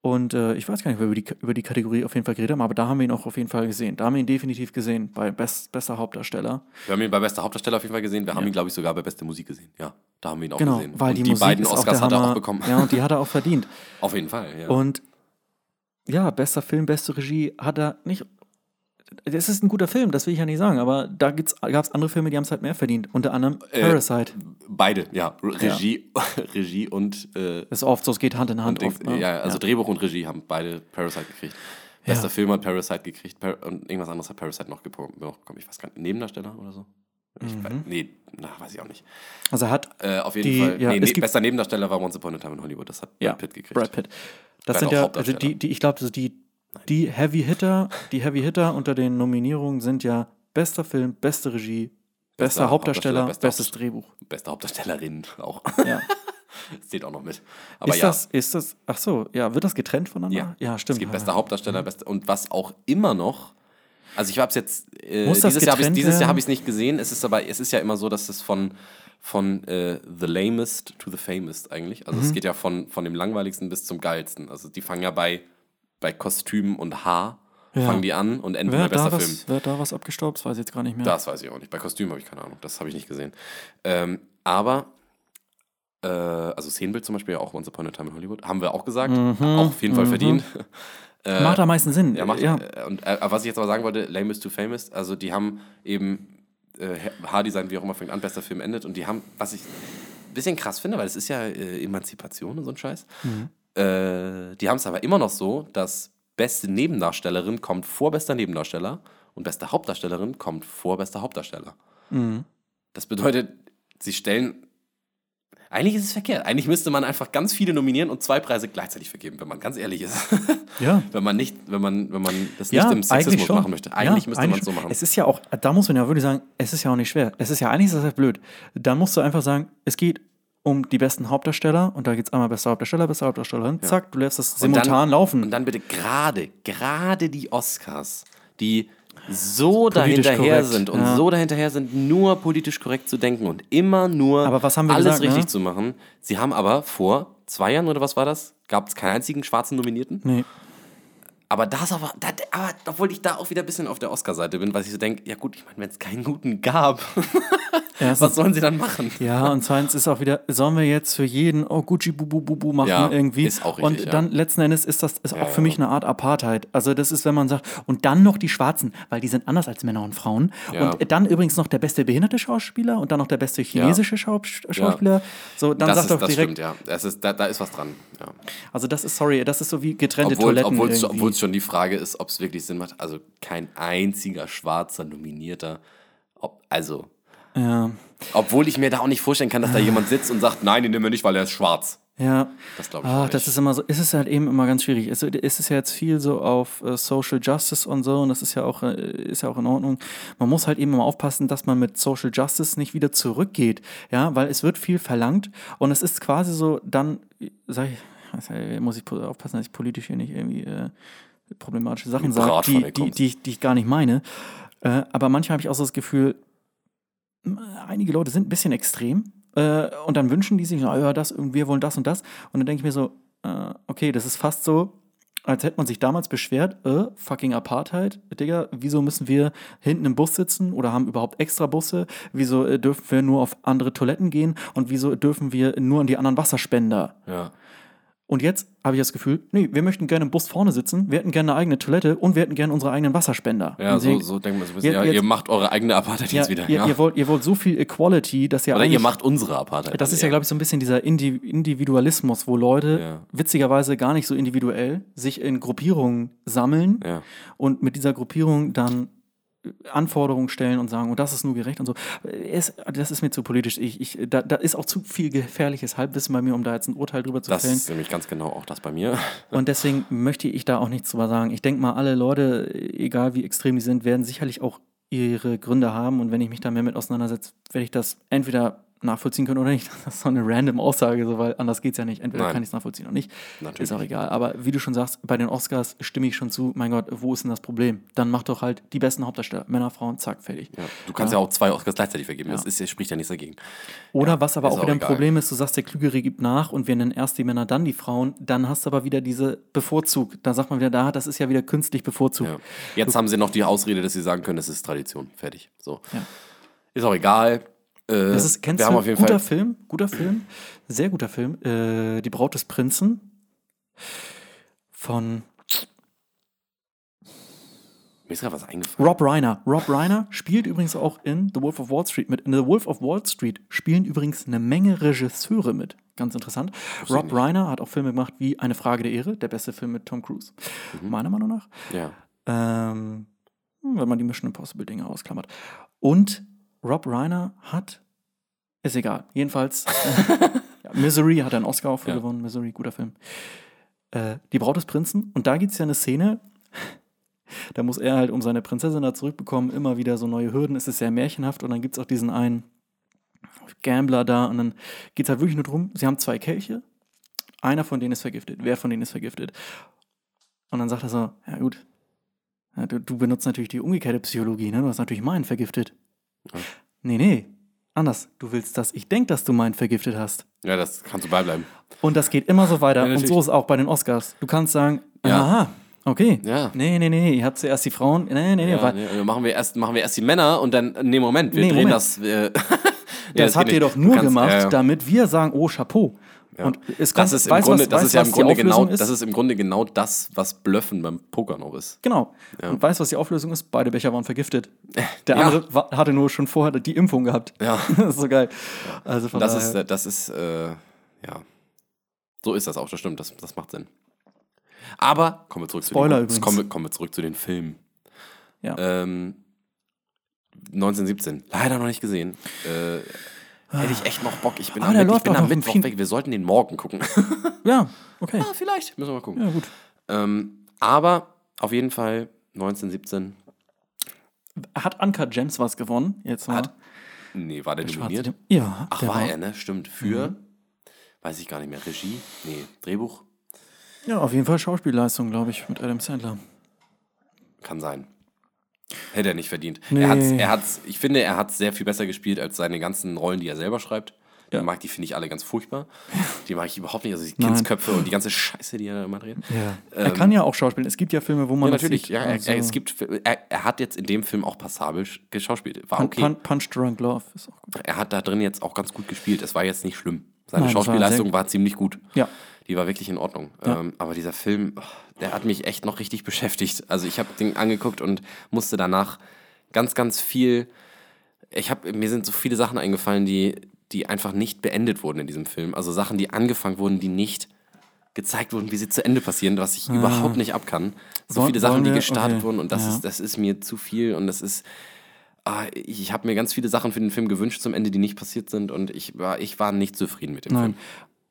Und äh, ich weiß gar nicht, ob wir über die, über die Kategorie auf jeden Fall geredet haben, aber da haben wir ihn auch auf jeden Fall gesehen. Da haben wir ihn definitiv gesehen, bei Best, bester Hauptdarsteller. Wir haben ihn bei bester Hauptdarsteller auf jeden Fall gesehen. Wir haben ihn, glaube ich, sogar bei beste Musik gesehen. Ja, da haben wir ihn auch Genau, gesehen. weil und die, die, Musik beiden Oscars hat er auch bekommen. Ja, und die hat er auch verdient. Auf jeden Fall, ja. Und ja, bester Film, beste Regie hat er nicht. Das ist ein guter Film, das will ich ja nicht sagen, aber da gab es andere Filme, die haben es halt mehr verdient. Unter anderem Äh, Parasite. Beide, ja. Regie, [LAUGHS] Regie und, äh, Das ist oft so, es geht Hand in Hand. oft, ne? ja, also Drehbuch und Regie haben beide Parasite gekriegt. Bester Film hat Parasite gekriegt Par und irgendwas anderes hat Parasite noch bekommen. Ich weiß gar nicht, Nebendarsteller oder so? Ich Mhm. weiß, nee, na, weiß ich auch nicht. Also er hat Äh, auf jeden Die- Fall. ja, nee, nee, bester Nebendarsteller war Once Upon a Time in Hollywood. Das hat ja, Brad Pitt gekriegt. Brad Pitt. Das Vielleicht sind ja, also die, die, ich glaube, also die, die Heavy Hitter, die Heavy Hitter unter den Nominierungen sind ja bester Film, beste Regie, bester, Bester Hauptdarsteller, Hauptdarsteller, bester bestes Drehbuch. Beste Hauptdarstellerin auch. Ja. Das [LAUGHS] zählt auch noch mit. Aber ist ja, das, ist das, ach so, ja, wird das getrennt voneinander? ja. ja stimmt. Es gibt bester Hauptdarsteller, beste, und was auch immer noch. Also ich habe es jetzt äh, Muss das dieses Jahr dieses Jahr habe ich es nicht gesehen. Es ist aber es ist ja immer so, dass es von von äh, the lamest to the famous eigentlich. Also Mhm. es geht ja von von dem langweiligsten bis zum geilsten. Also die fangen ja bei bei Kostüm und Haar Ja. fangen die an und enden Wer bei bester Film. was, wer hat da was abgestaubt? Das weiß ich jetzt gar nicht mehr. Das weiß ich auch nicht. Bei Kostüm habe ich keine Ahnung. Das habe ich nicht gesehen. Ähm, aber, äh, also Szenenbild zum Beispiel, auch Once Upon a Time in Hollywood, haben wir auch gesagt. Auch auf jeden Fall verdient. [LAUGHS] Äh, Macht am meisten Sinn. ja, macht, ja. Äh, und äh, was ich jetzt aber sagen wollte, Lame is too famous, also die haben eben äh, Haardesign, wie auch immer, fängt an, bester Film endet. Und die haben, was ich ein bisschen krass finde, weil es ist ja äh, Emanzipation und so ein Scheiß. Äh, die haben es aber immer noch so, dass beste Nebendarstellerin kommt vor bester Nebendarsteller und beste Hauptdarstellerin kommt vor bester Hauptdarsteller. Mhm. Das bedeutet, sie stellen. Eigentlich ist es verkehrt. Eigentlich müsste man einfach ganz viele nominieren und zwei Preise gleichzeitig vergeben, wenn man ganz ehrlich ist. [LAUGHS] Ja. wenn man nicht, wenn man, wenn man das Ja, nicht im eigentlich Sexismus machen möchte. Eigentlich Ja, müsste man es so machen. Es ist ja auch, da muss man ja wirklich sagen, es ist ja auch nicht schwer. Es ist ja eigentlich ist das ja blöd. Da musst du einfach sagen, es geht um die besten Hauptdarsteller und da geht es einmal bester Hauptdarsteller, beste Hauptdarstellerin. Zack, du lässt das Und simultan dann, laufen. Und dann bitte gerade, gerade die Oscars, die so Politisch dahinterher korrekt, sind und ja. so dahinterher sind, nur politisch korrekt zu denken und immer nur Aber was haben wir alles gesagt, richtig ne? zu machen. Sie haben aber vor zwei Jahren oder was war das? Gab es keinen einzigen schwarzen Nominierten? nee. Aber das aber, das, aber, obwohl ich da auch wieder ein bisschen auf der Oscar-Seite bin, weil ich so denke, ja gut, ich meine, wenn es keinen guten gab, [LAUGHS] Erstens, was sollen sie dann machen? Ja, und zweitens ist auch wieder, sollen wir jetzt für jeden, oh, Gucci, bu, bu, bu, bu machen Ja, irgendwie. ist auch richtig, Und ja. dann letzten Endes ist das ist auch für ja. mich eine Art Apartheid. Also das ist, wenn man sagt, und dann noch die Schwarzen, weil die sind anders als Männer und Frauen. Ja. Und dann übrigens noch der beste behinderte Schauspieler und dann noch der beste chinesische Schauspieler. So, dann das sagt ist, doch das direkt, stimmt, ja. Das ist, da, da ist was dran. Ja. also das ist, sorry, das ist so wie getrennte Obwohl Toiletten obwohl obwohl schon die Frage ist, ob es wirklich Sinn macht. Also kein einziger schwarzer Nominierter. Ob, also, ja, obwohl ich mir da auch nicht vorstellen kann, dass da jemand sitzt und sagt, nein, den nehmen wir nicht, weil er ist schwarz. ja. Das glaube ich auch nicht. das ist immer so, ist es halt eben immer ganz schwierig. Es, es ist ja jetzt viel so auf äh, Social Justice und so und das ist ja auch, äh, ist ja auch in Ordnung. Man muss halt eben immer aufpassen, dass man mit Social Justice nicht wieder zurückgeht, ja, weil es wird viel verlangt und es ist quasi so dann, sag ich, muss ich aufpassen, dass ich politisch hier nicht irgendwie äh, problematische Sachen von die, die, die, ich- die ich gar nicht meine. Äh, aber manchmal habe ich auch so das Gefühl, einige Leute sind ein bisschen extrem äh, und dann wünschen die sich, ja, das, und wir wollen das und das. Und dann denke ich mir so, äh, okay, das ist fast so, als hätte man sich damals beschwert, äh, fucking Apartheid, Digga, wieso müssen wir hinten im Bus sitzen oder haben überhaupt extra Busse? Wieso äh, dürfen wir nur auf andere Toiletten gehen und wieso dürfen wir nur an die anderen Wasserspender? ja. Und jetzt habe ich das Gefühl, nee, wir möchten gerne im Bus vorne sitzen, wir hätten gerne eine eigene Toilette und wir hätten gerne unsere eigenen Wasserspender. Ja, so, so denken wir so ein bisschen. Ja, ihr macht eure eigene Apartheid ja, jetzt wieder. ihr, ja. ihr, wollt, ihr wollt so viel Equality, dass ihr Oder ihr macht unsere Apartheid. das ist ja, glaube ich, so ein bisschen dieser Indi Individualismus, wo Leute witzigerweise gar nicht so individuell sich in Gruppierungen sammeln und mit dieser Gruppierung dann Anforderungen stellen und sagen, und das ist nur gerecht und so. Es, das ist mir zu politisch. Ich, ich, da, da ist auch zu viel gefährliches Halbwissen bei mir, um da jetzt ein Urteil drüber zu Das fällen. ist nämlich ganz genau auch das bei mir. [LAUGHS] Und deswegen möchte ich da auch nichts drüber sagen. Ich denke mal, alle Leute, egal wie extrem die sind, werden sicherlich auch ihre Gründe haben. Und wenn ich mich da mehr mit auseinandersetze, werde ich das entweder nachvollziehen können oder nicht. [LAUGHS] Das ist so eine random Aussage, so, weil anders geht es ja nicht. Entweder Nein. kann ich es nachvollziehen oder nicht. Natürlich. Ist auch egal. Aber wie du schon sagst, bei den Oscars stimme ich schon zu. Mein Gott, wo ist denn das Problem? Dann mach doch halt die besten Hauptdarsteller. Männer, Frauen, zack, fertig. Ja. Du kannst ja. auch zwei Oscars gleichzeitig vergeben. Das ist, spricht ja nichts dagegen. Oder was aber auch wieder ein. Problem ist, du sagst, der Klügere gibt nach und wir nennen erst die Männer, dann die Frauen, dann hast du aber wieder diese Bevorzug. Da sagt man wieder, da, das ist ja wieder künstlich bevorzugt. Ja. Jetzt haben sie noch die Ausrede, dass sie sagen können, das ist Tradition. Fertig. So. Ja. Ist auch egal. Äh, Das ist, kennst wir du, haben auf jeden guter Fall. Film, guter Film, sehr guter Film, äh, Die Braut des Prinzen von Mir ist gerade was eingefallen. Rob Reiner. Rob Reiner spielt übrigens auch in The Wolf of Wall Street mit. In The Wolf of Wall Street spielen übrigens eine Menge Regisseure mit. Ganz interessant. Rob nicht. Reiner hat auch Filme gemacht wie Eine Frage der Ehre, der beste Film mit Tom Cruise, Mhm. meiner Meinung nach. Ja. Ähm, wenn man die Mission Impossible Dinge ausklammert. Und Rob Reiner hat, ist egal, jedenfalls, [LAUGHS] ja, Misery hat einen Oscar auch für Ja. gewonnen, Misery, guter Film. Äh, die Braut des Prinzen. Und da gibt es ja eine Szene, [LAUGHS] da muss er halt, um seine Prinzessin da zurückbekommen, immer wieder so neue Hürden. Es ist sehr märchenhaft und dann gibt es auch diesen einen Gambler da und dann geht es halt wirklich nur drum, sie haben zwei Kelche, einer von denen ist vergiftet, wer von denen ist vergiftet? Und dann sagt er so, ja gut, ja, du, du benutzt natürlich die umgekehrte Psychologie, ne? Du hast natürlich meinen vergiftet. Ja. Nee, nee, anders. Du willst, dass ich denke, dass du meinen vergiftet hast. ja, das kannst du beibleiben. Und das geht immer so weiter. Ja, und so ist auch bei den Oscars. Du kannst sagen, Ja. aha, okay. Ja. Nee, nee, nee, ihr habt zuerst die Frauen. Nee, nee, nee. Ja, nee, also machen, wir erst, machen wir erst die Männer und dann, nee, Moment, wir Nee, drehen Moment. das. Äh, [LAUGHS] das, geht habt ihr doch nur gemacht, damit wir sagen, oh, Chapeau. Ja. Und es Das kommt, ist im Grunde, was, das weißt, ist ja im Grunde genau, ist? das ist im Grunde genau das, was Blöffen beim Poker noch ist. Genau. Ja. Und weißt du, was die Auflösung ist? Beide Becher waren vergiftet. Der Ja. andere wa- hatte nur schon vorher die Impfung gehabt. Ja. [LAUGHS] das ist so geil. Also von Das daher, ist, äh, das ist, äh, ja. So ist das auch, das stimmt, das, das macht Sinn. Aber kommen wir zurück Spoiler zu den, übrigens. kommen, wir- kommen wir zurück zu den Filmen. Ja. Ähm, 1917, leider noch nicht gesehen. Äh, hätte ich echt noch Bock. Ich bin Ah, am, der Mitt- ich bin am Mittwoch weg. Wir sollten den morgen gucken. [LAUGHS] ja, okay. ah, vielleicht. Müssen wir mal gucken. Ja, gut. Ähm, aber auf jeden Fall 1917. Hat Anka Gems was gewonnen? Jetzt mal. Hat- Nee, war der Schwarze nominiert? Dem- Ja, Ach, der war er, ne? Stimmt. Für, Mhm. weiß ich gar nicht mehr, Regie? Nee, Drehbuch? Ja, auf jeden Fall Schauspielleistung, glaube ich, mit Adam Sandler. Kann sein. Hätte er nicht verdient. Nee. Er hat's, er hat's, ich finde, er hat sehr viel besser gespielt als seine ganzen Rollen, die er selber schreibt. Ja. Die mag die, finde ich, alle ganz furchtbar. [LAUGHS] Die mag ich überhaupt nicht. Also die Nein. Kindsköpfe und die ganze Scheiße, die er da immer dreht. Ja. er kann ja auch schauspielen. Es gibt ja Filme, wo man Ähm, Ja, natürlich. sieht. Ja, er, Also, er, es gibt, er, er hat jetzt in dem Film auch passabel sch- geschauspielt. War okay. Pun- Punch Drunk Love ist auch gut. Er hat da drin jetzt auch ganz gut gespielt. Es war jetzt nicht schlimm. Seine Nein, war Schauspielleistung sehr- war, ziemlich gut. Ja. Die war wirklich in Ordnung. Ja. Ähm, aber dieser Film, oh, der hat mich echt noch richtig beschäftigt. Also ich habe den angeguckt und musste danach ganz, ganz viel. Ich habe mir sind so viele Sachen eingefallen, die, die einfach nicht beendet wurden in diesem Film. Also Sachen, die angefangen wurden, die nicht gezeigt wurden, wie sie zu Ende passieren, was ich überhaupt nicht abkann. So Wollen- viele Sachen, die gestartet okay. wurden und das Ja. ist, das ist mir zu viel und das ist. Ah, ich habe mir ganz viele Sachen für den Film gewünscht zum Ende, die nicht passiert sind und ich war, ich war nicht zufrieden mit dem Nein. Film.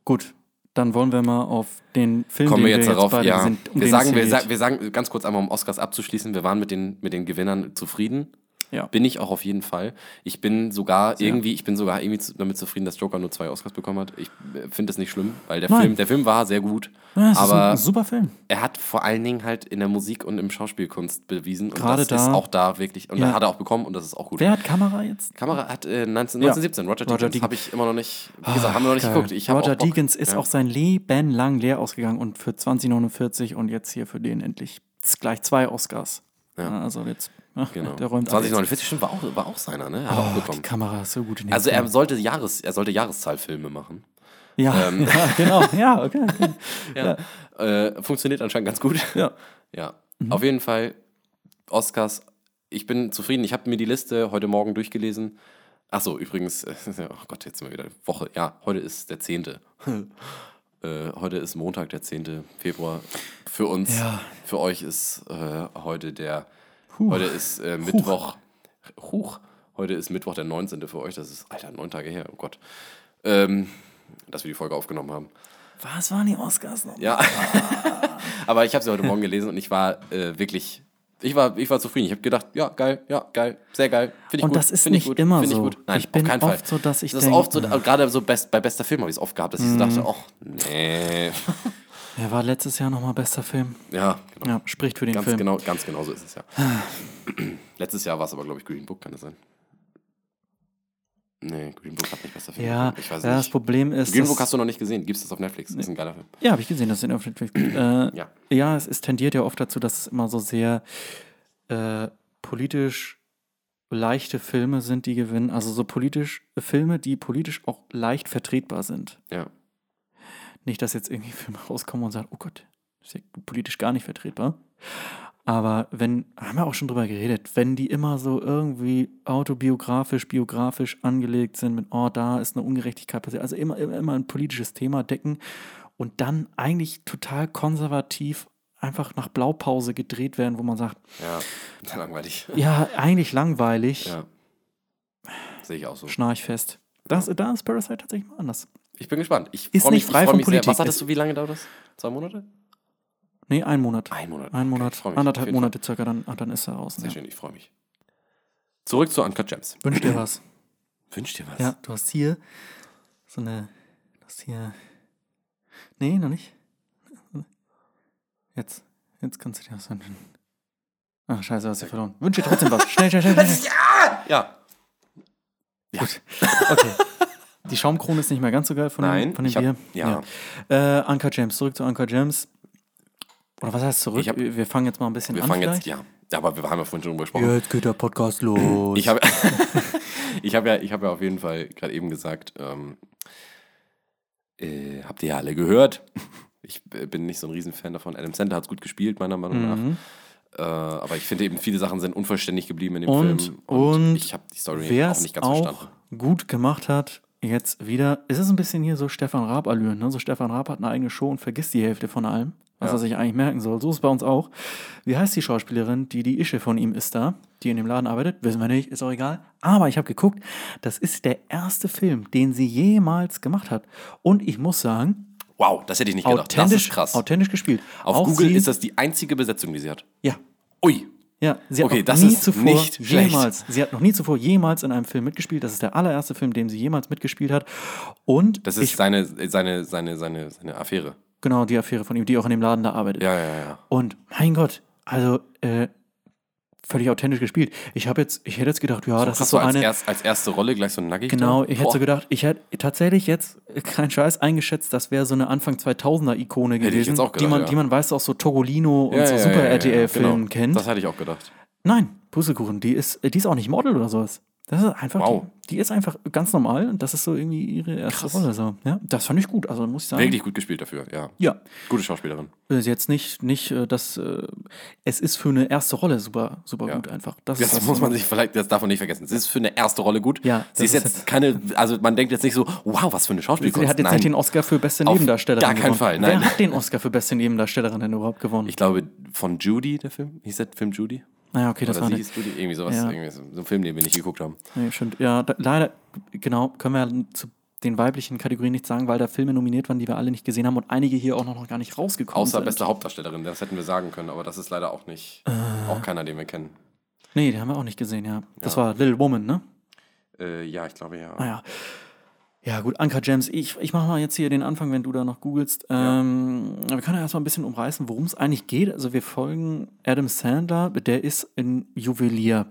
Gut, dann wollen wir mal auf den Film, Kommen wir den jetzt darauf, beide ja. sind, um wir, sagen, wir, hier sa geht. wir sagen ganz kurz einmal, um Oscars abzuschließen, wir waren mit den, mit den Gewinnern zufrieden. Ja. Bin ich auch auf jeden Fall. Ich bin sogar irgendwie, ich bin sogar irgendwie damit zufrieden, dass Joker nur zwei Oscars bekommen hat. Ich äh, finde es nicht schlimm, weil der Nein. Film, der Film war sehr gut. Ja, es ist aber ein super Film. er hat vor allen Dingen halt in der Musik und im Schauspielkunst bewiesen. Und Gerade das ist da- auch da wirklich. Und Ja. da hat er auch bekommen und das ist auch gut. Wer hat Kamera jetzt? Kamera hat äh, 19, 1917, Roger, Roger Deakins. Habe ich immer noch nicht, wie gesagt, haben wir noch nicht Geil. geguckt. Ich Roger. Deakins ist auch sein Leben lang leer ausgegangen und für 2049 und jetzt hier für den endlich gleich zwei Oscars. Ja. Also jetzt, ach, Genau. ab jetzt. 2049 stimmt, war auch, war auch seiner, ne? Hat er auch Oh, die bekommen. Kamera ist so gut in Also er sollte, Jahres, er sollte Jahreszahlfilme machen. Ja, Ähm. [LAUGHS] ja genau. Ja, okay. okay. [LAUGHS] Ja. Äh, funktioniert anscheinend ganz gut. Ja. [LAUGHS] Ja. Auf jeden Fall, Oscars, ich bin zufrieden. Ich habe mir die Liste heute Morgen durchgelesen. Achso, übrigens, oh Gott, jetzt sind wir wieder Woche. Ja, heute ist der 10. äh, heute ist Montag, der 10. Februar. Für uns, Ja. für euch ist äh, heute der, Huh. heute ist äh, Mittwoch. Huch. Heute ist Mittwoch, der 19. für euch. Das ist, Alter, neun Tage her, oh Gott. Ähm, dass wir die Folge aufgenommen haben. Was waren die Oscars noch? Ja. [LAUGHS] Aber ich habe sie heute Morgen gelesen und ich war äh, wirklich, ich war, ich war zufrieden. Ich habe gedacht, ja, geil, ja, geil, sehr geil. Finde ich Und gut. das ist nicht gut, immer find ich so. gut. Nein, Ich bin auf keinen Fall. oft so, dass ich Das ist denk, oft so, ah. gerade so best, bei bester Film habe ich es oft gehabt, dass ich so Mhm. dachte, ach, nee. [LAUGHS] Er war letztes Jahr nochmal bester Film. Ja, genau. Ja, spricht für den Ganz Film. genau, ganz genau so ist es ja. [CLEARS THROAT] Letztes Jahr war es aber, glaube ich, Green Book, kann das sein? Nee, Green Book hat nicht bester Film. Ja, ich weiß ja, das nicht. Problem ist. Green Book hast du noch nicht gesehen. Gibt es das auf Netflix? Das ist ein geiler Film. Ja, habe ich gesehen, dass es auf Netflix gibt. Äh, Ja. ja, es, es tendiert ja oft dazu, dass es immer so sehr äh, politisch leichte Filme sind, die gewinnen. Also so politisch Filme, die politisch auch leicht vertretbar sind. Ja. Nicht, dass jetzt irgendwie [LAUGHS] Filme rauskommen und sagen, oh Gott, das ist ja politisch gar nicht vertretbar. Aber wenn, haben wir auch schon drüber geredet, wenn die immer so irgendwie autobiografisch, biografisch angelegt sind mit, oh, da ist eine Ungerechtigkeit passiert, also immer, immer, immer ein politisches Thema decken und dann eigentlich total konservativ einfach nach Blaupause gedreht werden, wo man sagt, Ja, [LAUGHS] langweilig. ja, eigentlich langweilig, Ja. Sehe ich auch so. schnarchfest. Das, da ist Parasite tatsächlich mal anders. Ich bin gespannt. Ich Ist freu mich, nicht frei von mich sehr. Politik. Was hattest du, wie lange dauert das? Zwei Monate? Nee, ein Monat. Ein Monat. Ein Okay, Monat. Auf anderthalb jeden Fall. Monate circa, dann, ah, dann ist er raus. Sehr Ja. schön, ich freue mich. Zurück zu Uncut Gems. Wünsch dir was. Wünsch dir was? Ja, du hast hier so eine. Du hast hier. Nee, noch nicht. Jetzt. Jetzt kannst du dir was wünschen. Ach, scheiße, hast du verloren. Wünsch dir trotzdem was. Schnell, schnell, schnell, [LAUGHS] schnell. Ja. Okay. Die Schaumkrone ist nicht mehr ganz so geil von Nein, dem, von dem ich hab- Bier. ja. ja. Äh, Anker James, zurück zu Anker James. Oder was heißt zurück? Hab- wir fangen jetzt mal ein bisschen Wir an. fangen vielleicht. jetzt, ja. Aber wir haben ja vorhin schon drüber gesprochen. Jetzt geht der Podcast los. Ich habe [LAUGHS] ich hab ja, ich hab ja auf jeden Fall gerade eben gesagt, ähm, äh, habt ihr ja alle gehört. Ich äh, bin nicht so ein Riesenfan davon. Adam Sandler hat es gut gespielt, meiner Meinung nach. Mhm. Äh, aber ich finde eben, viele Sachen sind unvollständig geblieben in dem Und- Film. und ich habe die Story Wer auch es nicht ganz auch verstanden. gut gemacht hat, jetzt wieder, ist es ein bisschen hier so Stefan Raab-Allüren. Ne? So Stefan Raab hat eine eigene Show und vergisst die Hälfte von allem, was Ja. er sich eigentlich merken soll. So ist es bei uns auch. Wie heißt die Schauspielerin, die die Ische von ihm ist da, die in dem Laden arbeitet? Wissen wir nicht, ist auch egal. Aber ich habe geguckt, das ist der erste Film, den sie jemals gemacht hat. Und ich muss sagen, Wow, das hätte ich nicht gedacht. Das authentisch, ist krass. authentisch gespielt. Auf Auch Google sie, ist das die einzige Besetzung, die sie hat. Ja, Ui. Ja, sie hat Okay, noch nie zuvor jemals, sie hat noch nie zuvor jemals in einem Film mitgespielt. Das ist der allererste Film, in dem sie jemals mitgespielt hat. Und Das ist ich, seine, seine, seine, seine, seine Affäre. genau die Affäre von ihm, die auch in dem Laden da arbeitet. Ja, ja, ja. Und mein Gott, also äh, völlig authentisch gespielt. Ich habe jetzt, ich hätte jetzt gedacht, ja, das Krass, ist so als, eine. erst, als erste Rolle gleich so ein Nackig. Genau, ich hätte so gedacht, ich hätte tatsächlich jetzt, [LAUGHS] kein Scheiß, eingeschätzt, das wäre so eine Anfang 2000er-Ikone Hätte ich gewesen, auch die, gedacht, man, ja. die man weiß, aus so Togolino und Ja, so ja, Super ja, ja, RTL-Filmen genau. kennt. Das hatte ich auch gedacht. Nein, Pustekuchen, die ist, die ist auch nicht Model oder sowas. Das ist einfach, Wow. die, die ist einfach ganz normal und das ist so irgendwie ihre erste Krass. Rolle. So. Ja, das fand ich gut, also muss ich sagen. Wirklich gut gespielt dafür, ja. Ja, Gute Schauspielerin. ist jetzt nicht, nicht äh, das, äh, es ist für eine erste Rolle super, super Ja. gut einfach. Das, Das ist muss man sich vielleicht, das darf man nicht vergessen. Sie ist für eine erste Rolle gut. Ja, Sie ist das ist jetzt keine, also man denkt jetzt nicht so, wow, was für eine Sie Schauspielkunst. hat jetzt Nein. nicht den Oscar für beste Auf Nebendarstellerin gar keinen gewonnen. Fall, nein. Wer hat den Oscar für beste Nebendarstellerin denn überhaupt gewonnen? Ich glaube, von Judy, der Film. Hieß der Film Judy? Naja, okay, das Oder war sie nicht. hieß Judy? Irgendwie sowas. Ja. Irgendwie so, so ein Film, den wir nicht geguckt haben. Nee, stimmt. Ja, da, leider, genau, können wir zu den weiblichen Kategorien nicht sagen, weil da Filme nominiert waren, die wir alle nicht gesehen haben und einige hier auch noch, gar nicht rausgekommen Außer sind. beste Hauptdarstellerin, das hätten wir sagen können, aber das ist leider auch nicht, Äh. auch keiner, den wir kennen. Nee, den haben wir auch nicht gesehen, ja. Das Ja. war Little Woman, ne? Äh, ja, ich glaube ja. Naja. Ja, gut, Anka James, ich, ich mache mal jetzt hier den Anfang, wenn du da noch googelst. Ähm, Wir können ja erstmal ein bisschen umreißen, worum es eigentlich geht. Also, wir folgen Adam Sandler, der ist ein Juwelier.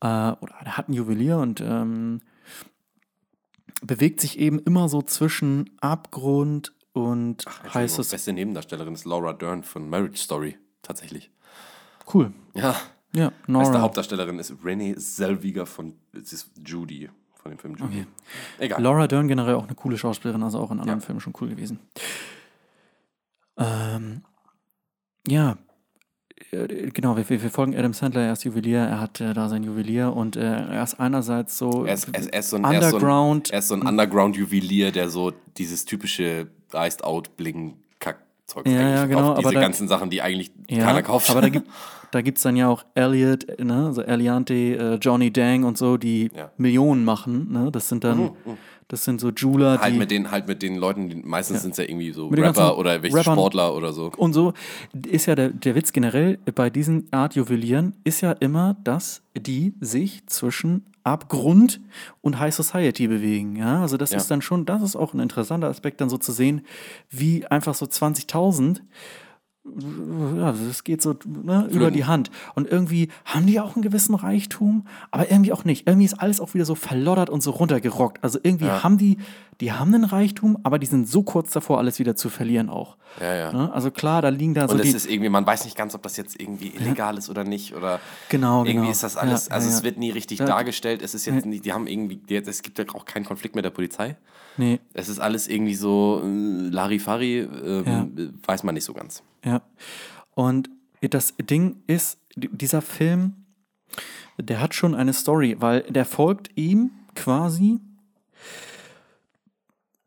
Äh, oder er hat einen Juwelier und ähm, bewegt sich eben immer so zwischen Abgrund und Entschuldigung, heißes. Beste Nebendarstellerin ist Laura Dern von Marriage Story, tatsächlich. Cool. Ja. Ja, Beste Nora. Hauptdarstellerin ist Renee Zellweger von, Judy von dem Film Julie. Egal. Laura Dern generell auch eine coole Schauspielerin, also auch in anderen Ja. Filmen schon cool gewesen. Ähm, ja, äh, genau, wir, wir folgen Adam Sandler, er ist Juwelier, er hat äh, da sein Juwelier und äh, er ist einerseits so Er ist, er, ist, so ein, er, ist so ein, Underground. er ist so ein Underground-Juwelier, der so dieses typische Iced-Out-Bling-Kack-Zeug Ja, ja, genau, verkauft. aber Diese da- ganzen Sachen, die eigentlich ja, keiner kauft. aber da gibt [LAUGHS] da gibt's dann ja auch Elliot, ne, so Eliante, äh, Johnny Dang und so, die Ja. Millionen machen, ne, das sind dann, das sind so Jeweler, halt die mit den, halt mit den Leuten, die, meistens sind es ja irgendwie so Rapper oder welche Rappern. Sportler oder so. Und so ist ja der, der Witz generell bei diesen Art Juwelieren ist ja immer, dass die sich zwischen Abgrund und High Society bewegen. Ja, also das Ja. ist dann schon, das ist auch ein interessanter Aspekt, dann so zu sehen, wie einfach so 20.000 ja, das geht so ne, über die Hand. Und irgendwie haben die auch einen gewissen Reichtum, aber irgendwie auch nicht. Irgendwie ist alles auch wieder so verloddert und so runtergerockt. Also irgendwie haben die, die haben einen Reichtum, aber die sind so kurz davor, alles wieder zu verlieren auch. Ja, ja. Ne? Also klar, da liegen da so Und es die, ist irgendwie, man weiß nicht ganz, ob das jetzt irgendwie illegal ist oder nicht. Oder Genau, irgendwie genau. ist das alles, Ja, also ja, es ja. wird nie richtig Ja. dargestellt. Es ist jetzt nicht, die haben irgendwie, es gibt ja auch keinen Konflikt mit der Polizei. Nee, Es ist alles irgendwie so äh, Larifari, ähm, Ja. weiß man nicht so ganz. ja. Und das Ding ist, dieser Film, der hat schon eine Story, weil der folgt ihm quasi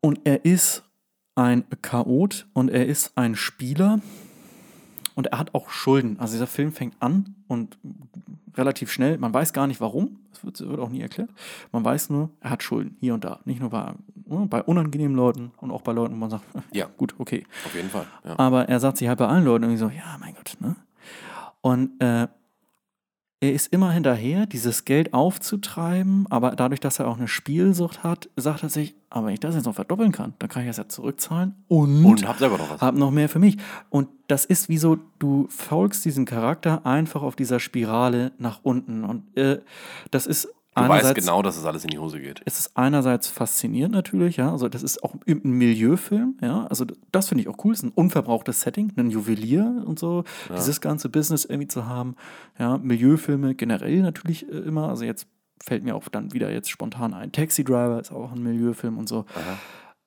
und er ist ein Chaot und er ist ein Spieler und er hat auch Schulden. Also dieser Film fängt an und relativ schnell, man weiß gar nicht warum, das wird, wird auch nie erklärt, man weiß nur, er hat Schulden, hier und da. Nicht nur bei, ne, bei unangenehmen Leuten und auch bei Leuten, wo man sagt, [LAUGHS] Ja. gut, okay. Auf jeden Fall. Ja. Aber er sagt sich halt bei allen Leuten irgendwie so, ja, mein Gott, ne? Und äh, er ist immer hinterher, dieses Geld aufzutreiben, aber dadurch, dass er auch eine Spielsucht hat, sagt er sich, aber wenn ich das jetzt noch verdoppeln kann, dann kann ich das ja zurückzahlen und, Und hab selber noch was. hab noch mehr für mich. Und das ist wie so, du folgst diesem Charakter einfach auf dieser Spirale nach unten. Und äh, das ist Du weißt genau, dass es alles in die Hose geht. es ist einerseits faszinierend natürlich, ja, also das ist auch ein Milieufilm, ja, also das finde ich auch cool, es ist ein unverbrauchtes Setting, ein Juwelier und so, dieses ganze Business irgendwie zu haben, ja, Milieufilme generell natürlich äh, immer, also jetzt fällt mir auch dann wieder jetzt spontan ein, Taxi Driver ist auch ein Milieufilm und so,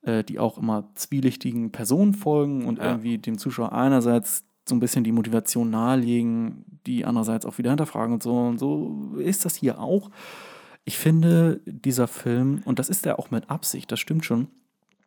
äh, die auch immer zwielichtigen Personen folgen und Ja. irgendwie dem Zuschauer einerseits so ein bisschen die Motivation nahelegen, die andererseits auch wieder hinterfragen und so. Und so ist das hier auch. Ich finde, dieser Film, und das ist ja auch mit Absicht, das stimmt schon.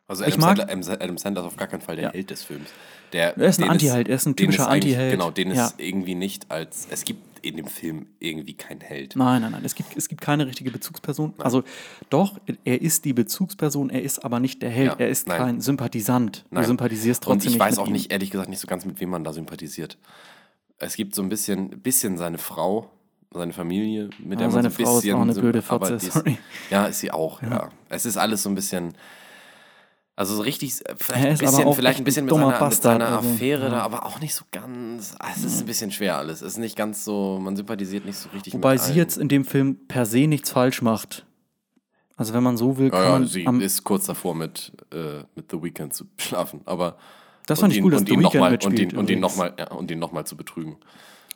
Also Ich Adam, mag- Sandler, Adam Sandler ist auf gar keinen Fall der Ja. Held des Films. Der, Er ist ein Antiheld, er ist ein typischer Antiheld. Genau, den Ja. ist irgendwie nicht als. Es gibt in dem Film irgendwie keinen Held. Nein, nein, nein, es gibt, es gibt keine richtige Bezugsperson. Also doch, er ist die Bezugsperson, er ist aber nicht der Held, Ja, er ist nein. kein Sympathisant. Nein. Du sympathisierst Und trotzdem ich weiß auch ihm. nicht, ehrlich gesagt, nicht so ganz, mit wem man da sympathisiert. Es gibt so ein bisschen, bisschen seine Frau, seine Familie, mit der Ah, man so ein Frau ist bisschen. auch eine blöde aber Fotze, ist- sorry. Ja, ist sie auch, ja. Es ist alles so ein bisschen. Also so richtig, äh, vielleicht ein ist aber bisschen, vielleicht ein bisschen mit seiner, Bastard, mit seiner also, Affäre ja. da, aber auch nicht so ganz. ah, Es ist ein bisschen schwer alles. Es ist nicht ganz so, man sympathisiert nicht so richtig Wobei mit sie allen. jetzt in dem Film per se nichts falsch macht. Also wenn man so will, kann Ja, ja, man sie ist kurz davor, mit, äh, mit The Weeknd zu [LAUGHS] schlafen, aber. Das und fand ich ihn- cool, dass und The ihn Weeknd nochmal und mitspielt ihn, und ihn übrigens. nochmal ja, und ihn noch mal zu betrügen.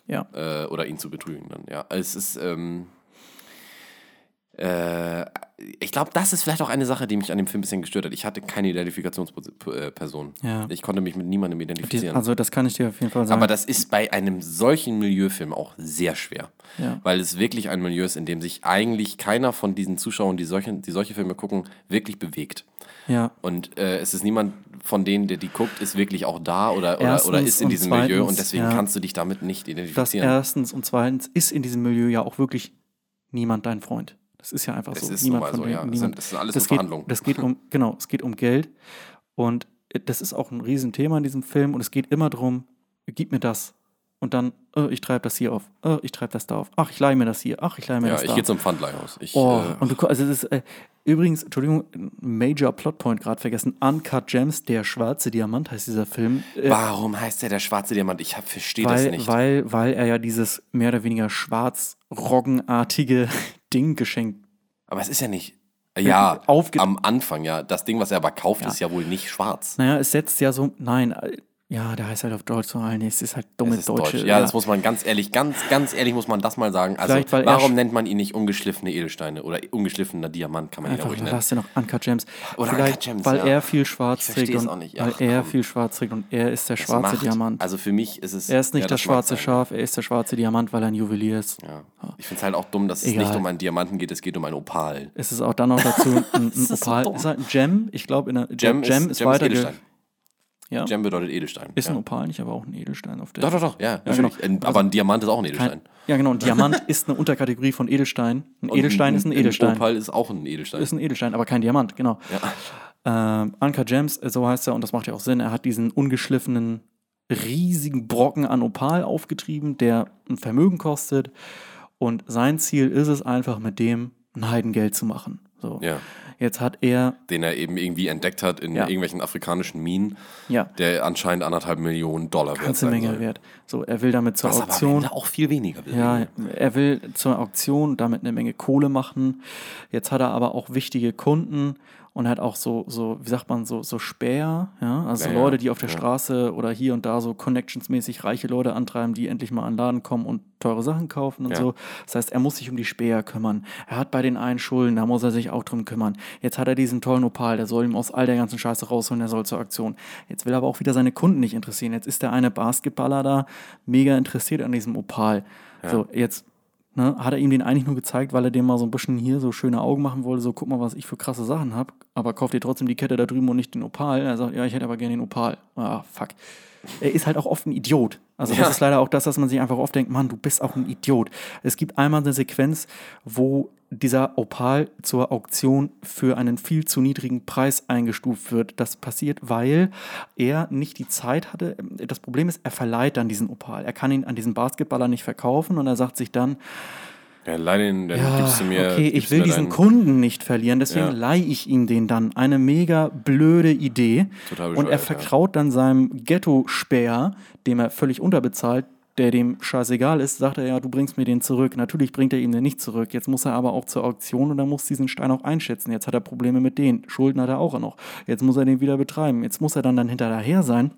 Ja. Äh, oder ihn zu betrügen dann, ja. Es ist, ähm, äh, ich glaube, das ist vielleicht auch eine Sache, die mich an dem Film ein bisschen gestört hat. Ich hatte keine Identifikationsperson. Ja. Ich konnte mich mit niemandem identifizieren. also das kann ich dir auf jeden Fall sagen. Aber das ist bei einem solchen Milieufilm auch sehr schwer. Ja. Weil es wirklich ein Milieu ist, in dem sich eigentlich keiner von diesen Zuschauern, die solche, die solche Filme gucken, wirklich bewegt. ja. Und äh, es ist niemand von denen, der die guckt, ist wirklich auch da oder, oder, oder Erstens ist in diesem Milieu und zweitens, deswegen ja. kannst du dich damit nicht Das identifizieren. erstens und zweitens ist in diesem Milieu ja auch wirklich niemand dein Freund. Das ist ja einfach Es so. ist niemand von so, ja. Es niemand, es sind alles das nur geht, Verhandlungen. Das geht um, [LAUGHS] genau, es geht um Geld. Und äh, das ist auch ein Riesenthema in diesem Film. Und es geht immer darum, gib mir das. Und dann, oh, ich treibe das hier auf. Oh, ich treibe das da auf. Ach, ich leihe mir das hier. Ach, ich leihe mir ja, das ich da. gehe zum Pfandleihhaus. Ich, Oh, äh, und du, also das ist, äh, übrigens, Entschuldigung, Major Plotpoint gerade vergessen. Uncut Gems, der schwarze Diamant heißt dieser Film. Äh, warum heißt der der schwarze Diamant? Ich verstehe das nicht. weil, weil er ja dieses mehr oder weniger schwarz-roggenartige [LAUGHS] Ding geschenkt. aber es ist ja nicht. Ja, Aufge- am Anfang, ja. Das Ding, was er aber kauft, Ja. ist ja wohl nicht schwarz. Naja, es setzt ja so, nein, äh, Ja, der heißt halt auf Deutsch so allen. Es ist halt dumme Es ist deutsche. Deutsch. Ja, das muss man ganz ehrlich, ganz, ganz ehrlich muss man das mal sagen. Also, warum nennt man ihn nicht ungeschliffene Edelsteine oder ungeschliffener Diamant, kann man ihn Einfach, auch ruhig nennen. hast du noch? Uncut Gems. Oder Vielleicht, Uncut Gems, weil ja. er viel schwarz trägt es und auch nicht. weil Ach, er komm. viel schwarz trägt und er ist der Das schwarze macht- Diamant. Also für mich ist es. er ist nicht ja, das mag schwarze. Schaf, er ist der schwarze Diamant, weil er ein Juwelier ist. Ja. Ich finde es halt auch dumm, dass es Egal. nicht um einen Diamanten geht, es geht um einen Opal. Es ist auch dann noch dazu ein, [LAUGHS] ein ist so Opal. dumm. ist halt ein Gem. Ich glaube, in der Gem, Gem ist, ist, weiter. Ja, Gem bedeutet Edelstein. ist ja. ein Opal nicht, aber auch ein Edelstein auf der. Doch, doch, doch, ja, Ja, genau. Ein- Aber ein Diamant ist auch ein Edelstein. Ja, genau. Ein Diamant [LAUGHS] ist eine Unterkategorie von Edelstein. Ein Edelstein ist ein Edelstein. Opal ist auch ein Edelstein. Ist ein Edelstein, aber kein Diamant, genau. ja. Ähm, Anka Gems, äh, so heißt er, und das macht ja auch Sinn. Er hat diesen ungeschliffenen, riesigen Brocken an Opal aufgetrieben, der ein Vermögen kostet. Und sein Ziel ist es einfach, mit dem ein Heidengeld zu machen. So. ja. Jetzt hat er, Den er eben irgendwie entdeckt hat in Ja. irgendwelchen afrikanischen Minen, ja, der anscheinend anderthalb Millionen Dollar wert ganze sein Menge soll. wert. So, er will damit zur Was aber Auktion. Ende auch viel weniger will. Ja, er will zur Auktion damit eine Menge Kohle machen. Jetzt hat er aber auch wichtige Kunden und hat auch so, so wie sagt man, so, so Späher, ja, also Ja, ja, Leute, die auf der ja. Straße oder hier und da so connectionsmäßig reiche Leute antreiben, die endlich mal an den Laden kommen und teure Sachen kaufen und Ja. so. Das heißt, er muss sich um die Späher kümmern. Er hat bei den einen Schulden, da muss er sich auch drum kümmern. Jetzt hat er diesen tollen Opal, der soll ihm aus all der ganzen Scheiße rausholen, der soll zur Auktion. Jetzt will er aber auch wieder seine Kunden nicht interessieren. Jetzt ist der eine Basketballer da mega interessiert an diesem Opal. So, jetzt ne, hat er ihm den eigentlich nur gezeigt, weil er dem mal so ein bisschen hier so schöne Augen machen wollte, so guck mal, was ich für krasse Sachen habe, aber kauft dir trotzdem die Kette da drüben und nicht den Opal. Er sagt, ja, ich hätte aber gerne den Opal. Ah, fuck. Er ist halt auch oft ein Idiot. Also Ja. das ist leider auch das, dass man sich einfach oft denkt, Mann, du bist auch ein Idiot. Es gibt einmal eine Sequenz, wo dieser Opal zur Auktion für einen viel zu niedrigen Preis eingestuft wird. Das passiert, weil er nicht die Zeit hatte. Das Problem ist, er verleiht dann diesen Opal. Er kann ihn an diesen Basketballer nicht verkaufen und er sagt sich dann, Ja, leih den, dann ja, gibst du mir. okay, ich will diesen deinen- Kunden nicht verlieren, deswegen Ja. leihe ich ihm den dann. Eine mega blöde Idee. Total und er bescheuert, ja. vertraut dann seinem Ghetto-Späher, dem er völlig unterbezahlt, der dem scheißegal ist, sagt er, ja, du bringst mir den zurück. Natürlich bringt er ihm den nicht zurück. Jetzt muss er aber auch zur Auktion und er muss diesen Stein auch einschätzen. Jetzt hat er Probleme mit denen. Schulden hat er auch noch. Jetzt muss er den wieder betreiben. Jetzt muss er dann, dann hinterher sein.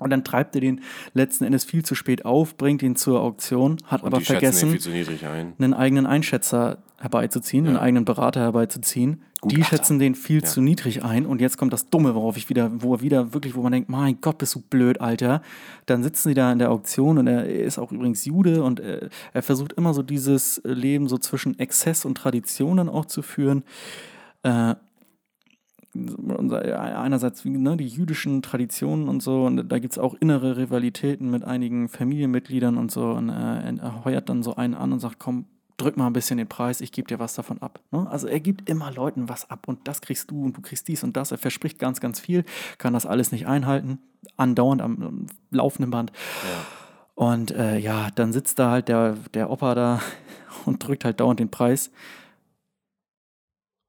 Und dann treibt er den letzten Endes viel zu spät auf, bringt ihn zur Auktion, hat Und aber die vergessen, ein. einen eigenen Einschätzer herbeizuziehen, einen eigenen Berater herbeizuziehen. Die Gutachter. schätzen den viel zu niedrig ein und jetzt kommt das Dumme, worauf ich wieder, wo er wieder wirklich, wo man denkt, mein Gott, bist du blöd, Alter. Dann sitzen die da in der Auktion und er ist auch übrigens Jude und äh, er versucht immer so dieses Leben so zwischen Exzess und Tradition dann auch zu führen. Äh, einerseits ne, die jüdischen Traditionen und so, und da gibt es auch innere Rivalitäten mit einigen Familienmitgliedern und so. Und äh, er heuert dann so einen an und sagt, komm, drück mal ein bisschen den Preis, ich gebe dir was davon ab. Ne? Also er gibt immer Leuten was ab und das kriegst du und du kriegst dies und das. Er verspricht ganz, ganz viel, kann das alles nicht einhalten, andauernd am, am laufenden Band. Und äh, ja, dann sitzt da halt der, der Opa da [LAUGHS] und drückt halt dauernd den Preis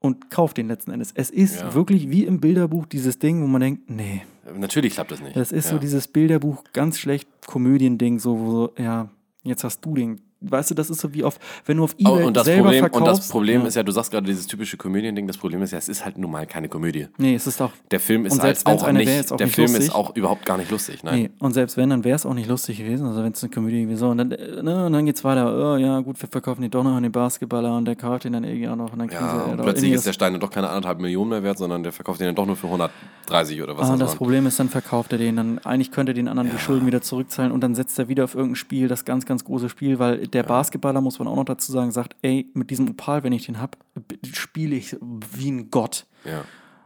und kauft den letzten Endes. Es ist Ja. wirklich wie im Bilderbuch dieses Ding, wo man denkt, nee, Natürlich klappt das nicht. das ist ja. so dieses Bilderbuch ganz schlecht Komödiending, so, wo so, ja, jetzt hast du den. Weißt du, das ist so wie auf, wenn du auf Oh, Ebay und, das selber Problem, verkaufst. und das Problem ja. ist ja, du sagst gerade dieses typische Komödiending, das Problem ist ja, es ist halt nun mal keine Komödie. Nee, es ist doch. Der Film ist halt auch nicht, ist auch der nicht Film lustig. ist auch überhaupt gar nicht lustig, nein. Nee, und selbst wenn, dann wäre es auch nicht lustig gewesen, also wenn es eine Komödie gewesen wäre. Und dann, äh, ne, und dann geht's weiter, oh ja, gut, wir verkaufen den doch noch an den Basketballer und der kauft ihn dann irgendwie auch noch und dann Ja, ja, und doch plötzlich ist der Stein dann doch keine anderthalb Millionen mehr wert, sondern der verkauft den dann doch nur für 130 oder was Ah, das das waren. Problem ist, dann verkauft er den. Dann eigentlich könnte er den anderen die Schulden wieder zurückzahlen und dann setzt er wieder auf irgendein Spiel, das ganz, ganz große Spiel, weil der Basketballer, muss man auch noch dazu sagen, sagt, ey, mit diesem Opal, wenn ich den hab, b- spiele ich wie ein Gott. Ja.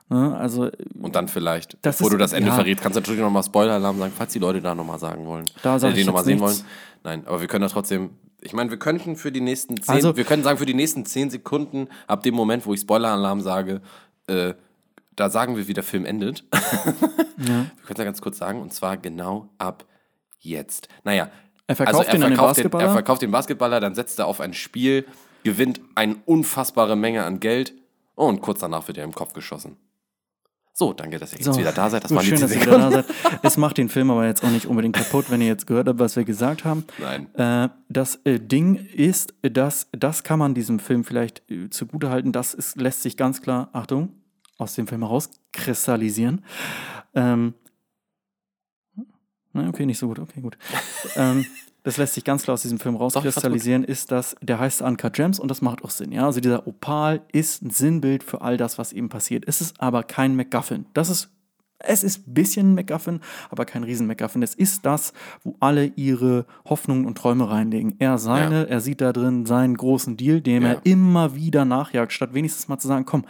Ne? Also Und dann vielleicht, Das bevor ist- du das Ende ja. verrätst, kannst du natürlich nochmal Spoiler-Alarm sagen, falls die Leute da nochmal sagen wollen. Da sag äh, ich den nochmal sehen nichts. wollen. Nein, aber wir können da trotzdem. Ich meine, wir könnten für die nächsten zehn, Also- wir können sagen, für die nächsten zehn Sekunden, ab dem Moment, wo ich Spoiler-Alarm sage, äh, da sagen wir, wie der Film endet. [LAUGHS] Wir können es ja ganz kurz sagen, und zwar genau ab jetzt. Naja, Er verkauft den an den verkauft Basketballer? er verkauft den Basketballer, dann setzt er auf ein Spiel, gewinnt eine unfassbare Menge an Geld und kurz danach wird er im Kopf geschossen. So, danke, dass ihr jetzt So, wieder da seid. Das gut, waren die schön, 10 dass ihr wieder da seid. [LAUGHS] Es macht den Film aber jetzt auch nicht unbedingt kaputt, wenn ihr jetzt gehört habt, was wir gesagt haben. Nein. Äh, das äh, Ding ist, dass das kann man diesem Film vielleicht äh, zugutehalten. Das ist, lässt sich ganz klar, Achtung, aus dem Film herauskristallisieren. Ähm, okay, nicht so gut. Okay, gut. ähm, das lässt sich ganz klar aus diesem Film rauskristallisieren, ist, dass der heißt Uncut Gems und das macht auch Sinn. Ja? Also dieser Opal ist ein Sinnbild für all das, was eben passiert. Es ist aber kein MacGuffin. Das ist es ist ein bisschen MacGuffin, aber kein riesen MacGuffin. Es ist das, wo alle ihre Hoffnungen und Träume reinlegen. Er seine, ja. er sieht da drin seinen großen Deal, dem ja. er immer wieder nachjagt, statt wenigstens mal zu sagen, komm,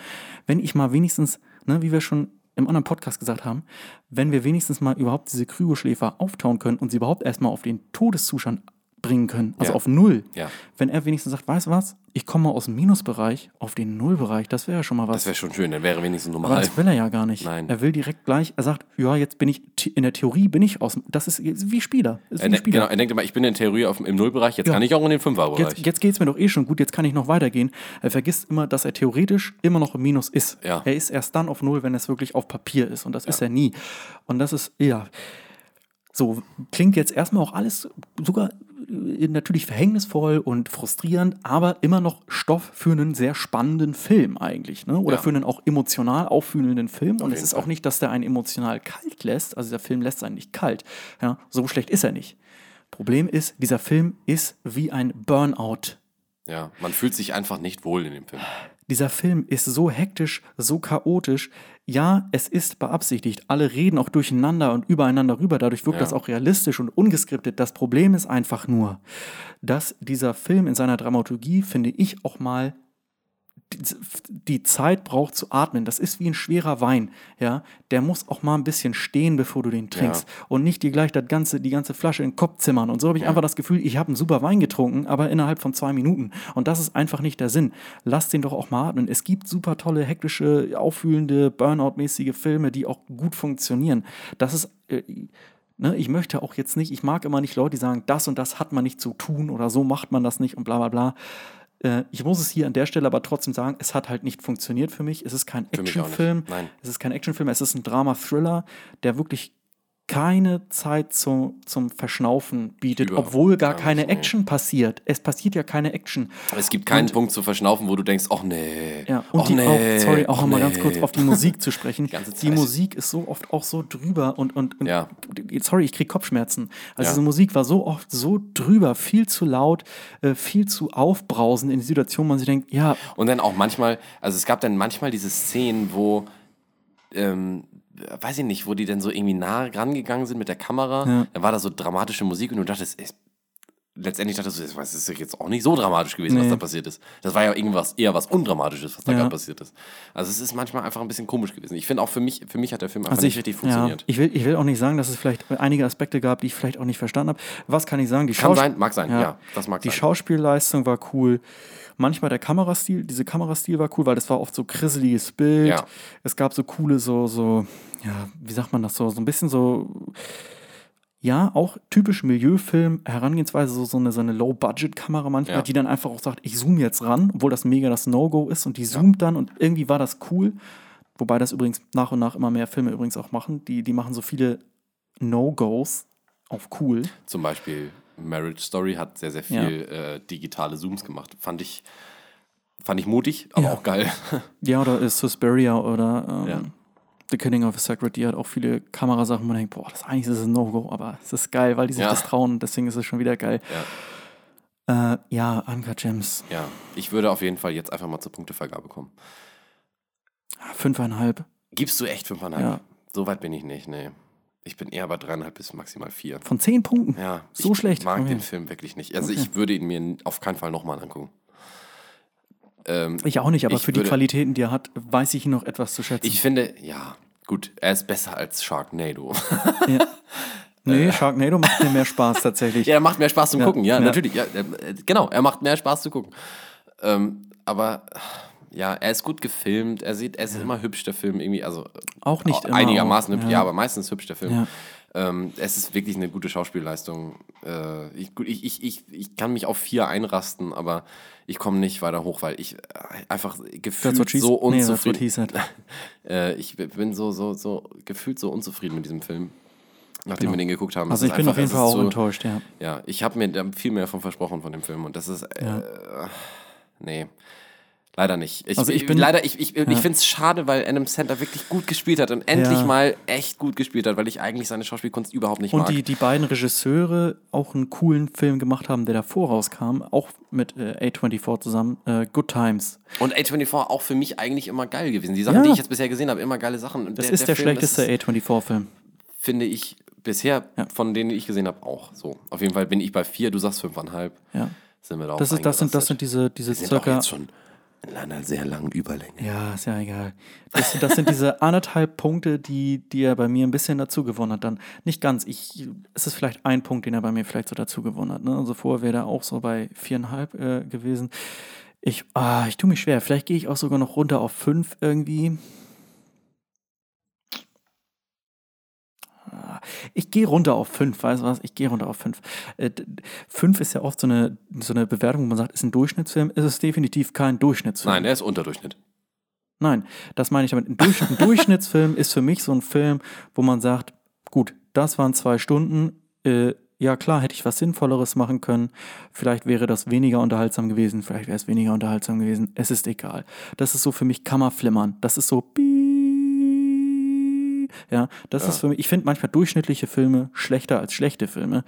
wenn ich mal wenigstens, ne, wie wir schon im anderen Podcast gesagt haben, wenn wir wenigstens mal überhaupt diese Kryoschläfer auftauen können und sie überhaupt erstmal auf den Todeszustand bringen können, also ja. auf Null. Ja. Wenn er wenigstens sagt, weißt du was, ich komme aus dem Minusbereich auf den Nullbereich, das wäre ja schon mal was. Das wäre schon schön, dann wäre wenigstens normal. Aber das will er ja gar nicht. Nein. Er will direkt gleich, er sagt, ja, jetzt bin ich, in der Theorie bin ich aus, das ist wie Spieler. Ist er, wie Spieler. Genau, er denkt immer, ich bin in der Theorie auf, im Nullbereich, jetzt ja. kann ich auch in den Fünferbereich. Jetzt, jetzt geht es mir doch eh schon gut, jetzt kann ich noch weitergehen. Er vergisst immer, dass er theoretisch immer noch im Minus ist. Ja. Er ist erst dann auf Null, wenn es wirklich auf Papier ist und das ist er nie. Und das ist, ja... So, klingt jetzt erstmal auch alles sogar natürlich verhängnisvoll und frustrierend, aber immer noch Stoff für einen sehr spannenden Film eigentlich, ne? Oder Ja. für einen auch emotional auffühlenden Film. Und es ist Fall. auch nicht, dass der einen emotional kalt lässt. Also der Film lässt einen nicht kalt. Ja, so schlecht ist er nicht. Problem ist, dieser Film ist wie ein Burnout. Ja, man fühlt sich einfach nicht wohl in dem Film. Dieser Film ist so hektisch, so chaotisch. Ja, es ist beabsichtigt. Alle reden auch durcheinander und übereinander rüber. Dadurch wirkt Ja. das auch realistisch und ungeskriptet. Das Problem ist einfach nur, dass dieser Film in seiner Dramaturgie, finde ich, auch mal die, Zeit braucht zu atmen. Das ist wie ein schwerer Wein. Ja, der muss auch mal ein bisschen stehen, bevor du den trinkst. Und nicht dir gleich das ganze, die ganze Flasche in den Kopf zimmern. Und so habe ich einfach das Gefühl, ich habe einen super Wein getrunken, aber innerhalb von zwei Minuten. Und das ist einfach nicht der Sinn. Lass den doch auch mal atmen. Es gibt super tolle, hektische, auffühlende, Burnout-mäßige Filme, die auch gut funktionieren. Das ist. Äh, Ne, ich möchte auch jetzt nicht, ich mag immer nicht Leute, die sagen, das und das hat man nicht zu tun oder so macht man das nicht und bla bla bla. Äh, ich muss es hier an der Stelle aber trotzdem sagen, es hat halt nicht funktioniert für mich. Es ist kein. Actionfilm. Nein. Es ist kein Actionfilm, es ist ein Drama-Thriller, der wirklich keine Zeit zum, zum Verschnaufen bietet, Überhaupt obwohl gar keine nee. Action passiert. Es passiert ja keine Action. Es gibt keinen Und- Punkt zu verschnaufen, wo du denkst, ach nee. Ja, und die nee, auch, sorry, auch och nochmal ganz nee. kurz auf die Musik zu sprechen. [LAUGHS] Die Die. Musik ist so oft auch so drüber und, und, und Ja. sorry, ich krieg Kopfschmerzen. Also Ja. diese Musik war so oft so drüber, viel zu laut, äh, viel zu aufbrausend in die Situation, wo man sich denkt, ja, Und dann auch manchmal, also es gab dann manchmal diese Szenen, wo, ähm, weiß ich nicht, wo die dann so irgendwie nah rangegangen sind mit der Kamera. Ja. Dann war da so dramatische Musik und du dachtest, ey, letztendlich dachtest du, das ist jetzt auch nicht so dramatisch gewesen, was Nee. da passiert ist. Das war ja irgendwas, eher was Undramatisches, was da Ja. gerade passiert ist. Also es ist manchmal einfach ein bisschen komisch gewesen. Ich finde auch für mich, für mich hat der Film einfach Also nicht ich, richtig ja, funktioniert. ich, will, ich will auch nicht sagen, dass es vielleicht einige Aspekte gab, die ich vielleicht auch nicht verstanden habe. Was kann ich sagen? Die Kann Schaus- sein, mag sein, ja, das mag Die sein. Schauspielleistung war cool. Manchmal der Kamerastil, diese Kamerastil war cool, weil das war oft so grisseliges Bild. Ja. Es gab so coole, so, so, ja, wie sagt man das so, so ein bisschen so, ja, auch typisch Milieufilm, Herangehensweise, so, so eine, so eine Low-Budget-Kamera manchmal, Ja. die dann einfach auch sagt, ich zoome jetzt ran, obwohl das mega das No-Go ist und die zoomt dann und irgendwie war das cool. Wobei das übrigens nach und nach immer mehr Filme übrigens auch machen. Die, die machen so viele No-Gos auf cool. Zum Beispiel Marriage Story hat sehr, sehr viel äh, digitale Zooms gemacht. Fand ich, fand ich mutig, aber Ja. auch geil. [LAUGHS] Ja, oder ist Suspiria oder ähm, Ja. The Killing of a Sacred Deer hat auch viele Kamerasachen, wo man denkt, boah, das eigentlich ist es ein No-Go, aber es ist geil, weil die sich Ja. das trauen deswegen ist es schon wieder geil. Ja, äh, ja Uncut Gems, Ja, ich würde auf jeden Fall jetzt einfach mal zur Punktevergabe kommen. fünfeinhalb. Gibst du echt fünfeinhalb? Ja. So weit bin ich nicht, nee. Ich bin eher bei dreieinhalb bis maximal vier. Von zehn Punkten? Ja, So ich schlecht? mag Okay. den Film wirklich nicht. Also Okay. ich würde ihn mir auf keinen Fall nochmal angucken. Ähm, Ich auch nicht, aber Ich für die würde- Qualitäten, die er hat, weiß ich ihn noch etwas zu schätzen. ich finde, ja, gut, er ist besser als Sharknado. ja. [LAUGHS] Nee, Sharknado macht mir mehr Spaß [LAUGHS] tatsächlich. ja, er macht mehr Spaß zum Ja, Gucken, ja, ja. natürlich. Ja, äh, genau, er macht mehr Spaß zu gucken. Ähm, aber ja, er ist gut gefilmt, er sieht, er ist immer hübsch, der Film irgendwie, also Auch nicht immer einigermaßen auch, hübsch, ja. ja. aber meistens hübsch der Film. Ja. Ähm, es ist wirklich eine gute Schauspielleistung. Äh, ich, ich, ich, ich, kann mich auf vier einrasten, aber ich komme nicht weiter hoch, weil ich äh, einfach gefühlt so nee, unzufrieden. said. [LAUGHS] äh, ich bin so, so, so gefühlt so unzufrieden mit diesem Film, nachdem Genau. wir den geguckt haben. Also ich bin einfach- auf jeden Fall auch so, enttäuscht, ja. Ja, ich habe mir da viel mehr von versprochen von dem Film und das ist, äh, Ja. nee. Leider nicht. Ich, Also ich bin- leider, ich, ich, ich Ja. finde es schade, weil Adam Sandler wirklich gut gespielt hat und endlich Ja. mal echt gut gespielt hat, weil ich eigentlich seine Schauspielkunst überhaupt nicht Und mag. die, die beiden Regisseure auch einen coolen Film gemacht haben, der davor rauskam, auch mit äh, A24 zusammen, äh, Good Times. Und A24 auch für mich eigentlich immer geil gewesen. Die Sachen, Ja. die ich jetzt bisher gesehen habe, immer geile Sachen. Und Das ist der, Film, schlechteste das ist, A24-Film. finde ich, bisher von denen, ich gesehen habe, auch so. Auf jeden Fall bin ich bei vier, du sagst fünfeinhalb. Ja. Sind wir da Das, auch ist, das, sind, das sind diese, diese circa. In einer sehr langen Überlänge. Ja, ist ja egal. Das, das sind diese anderthalb Punkte, die, die er bei mir ein bisschen dazu gewonnen hat. Dann nicht ganz. Ich, es ist vielleicht ein Punkt, den er bei mir vielleicht so dazu gewonnen hat. Ne? Also vorher wäre er auch so bei viereinhalb äh, gewesen. Ich, ah, ich tue mich schwer. Vielleicht gehe ich auch sogar noch runter auf fünf irgendwie. Ich gehe runter auf fünf, weißt du was? Ich gehe runter auf fünf. Äh, fünf ist ja oft so eine, so eine Bewertung, wo man sagt, ist ein Durchschnittsfilm. Ist es definitiv kein Durchschnittsfilm. Nein, er ist Unterdurchschnitt. Nein, das meine ich damit. Ein, Durch ein Durchschnittsfilm ist für mich so ein Film, wo man sagt, gut, das waren zwei Stunden. Äh, ja klar, hätte ich was Sinnvolleres machen können. Vielleicht wäre das weniger unterhaltsam gewesen. Vielleicht wäre es weniger unterhaltsam gewesen. Es ist egal. Das ist so für mich Kammerflimmern. Das ist so piep. Ja, das ist für mich, ich finde manchmal durchschnittliche Filme schlechter als schlechte Filme.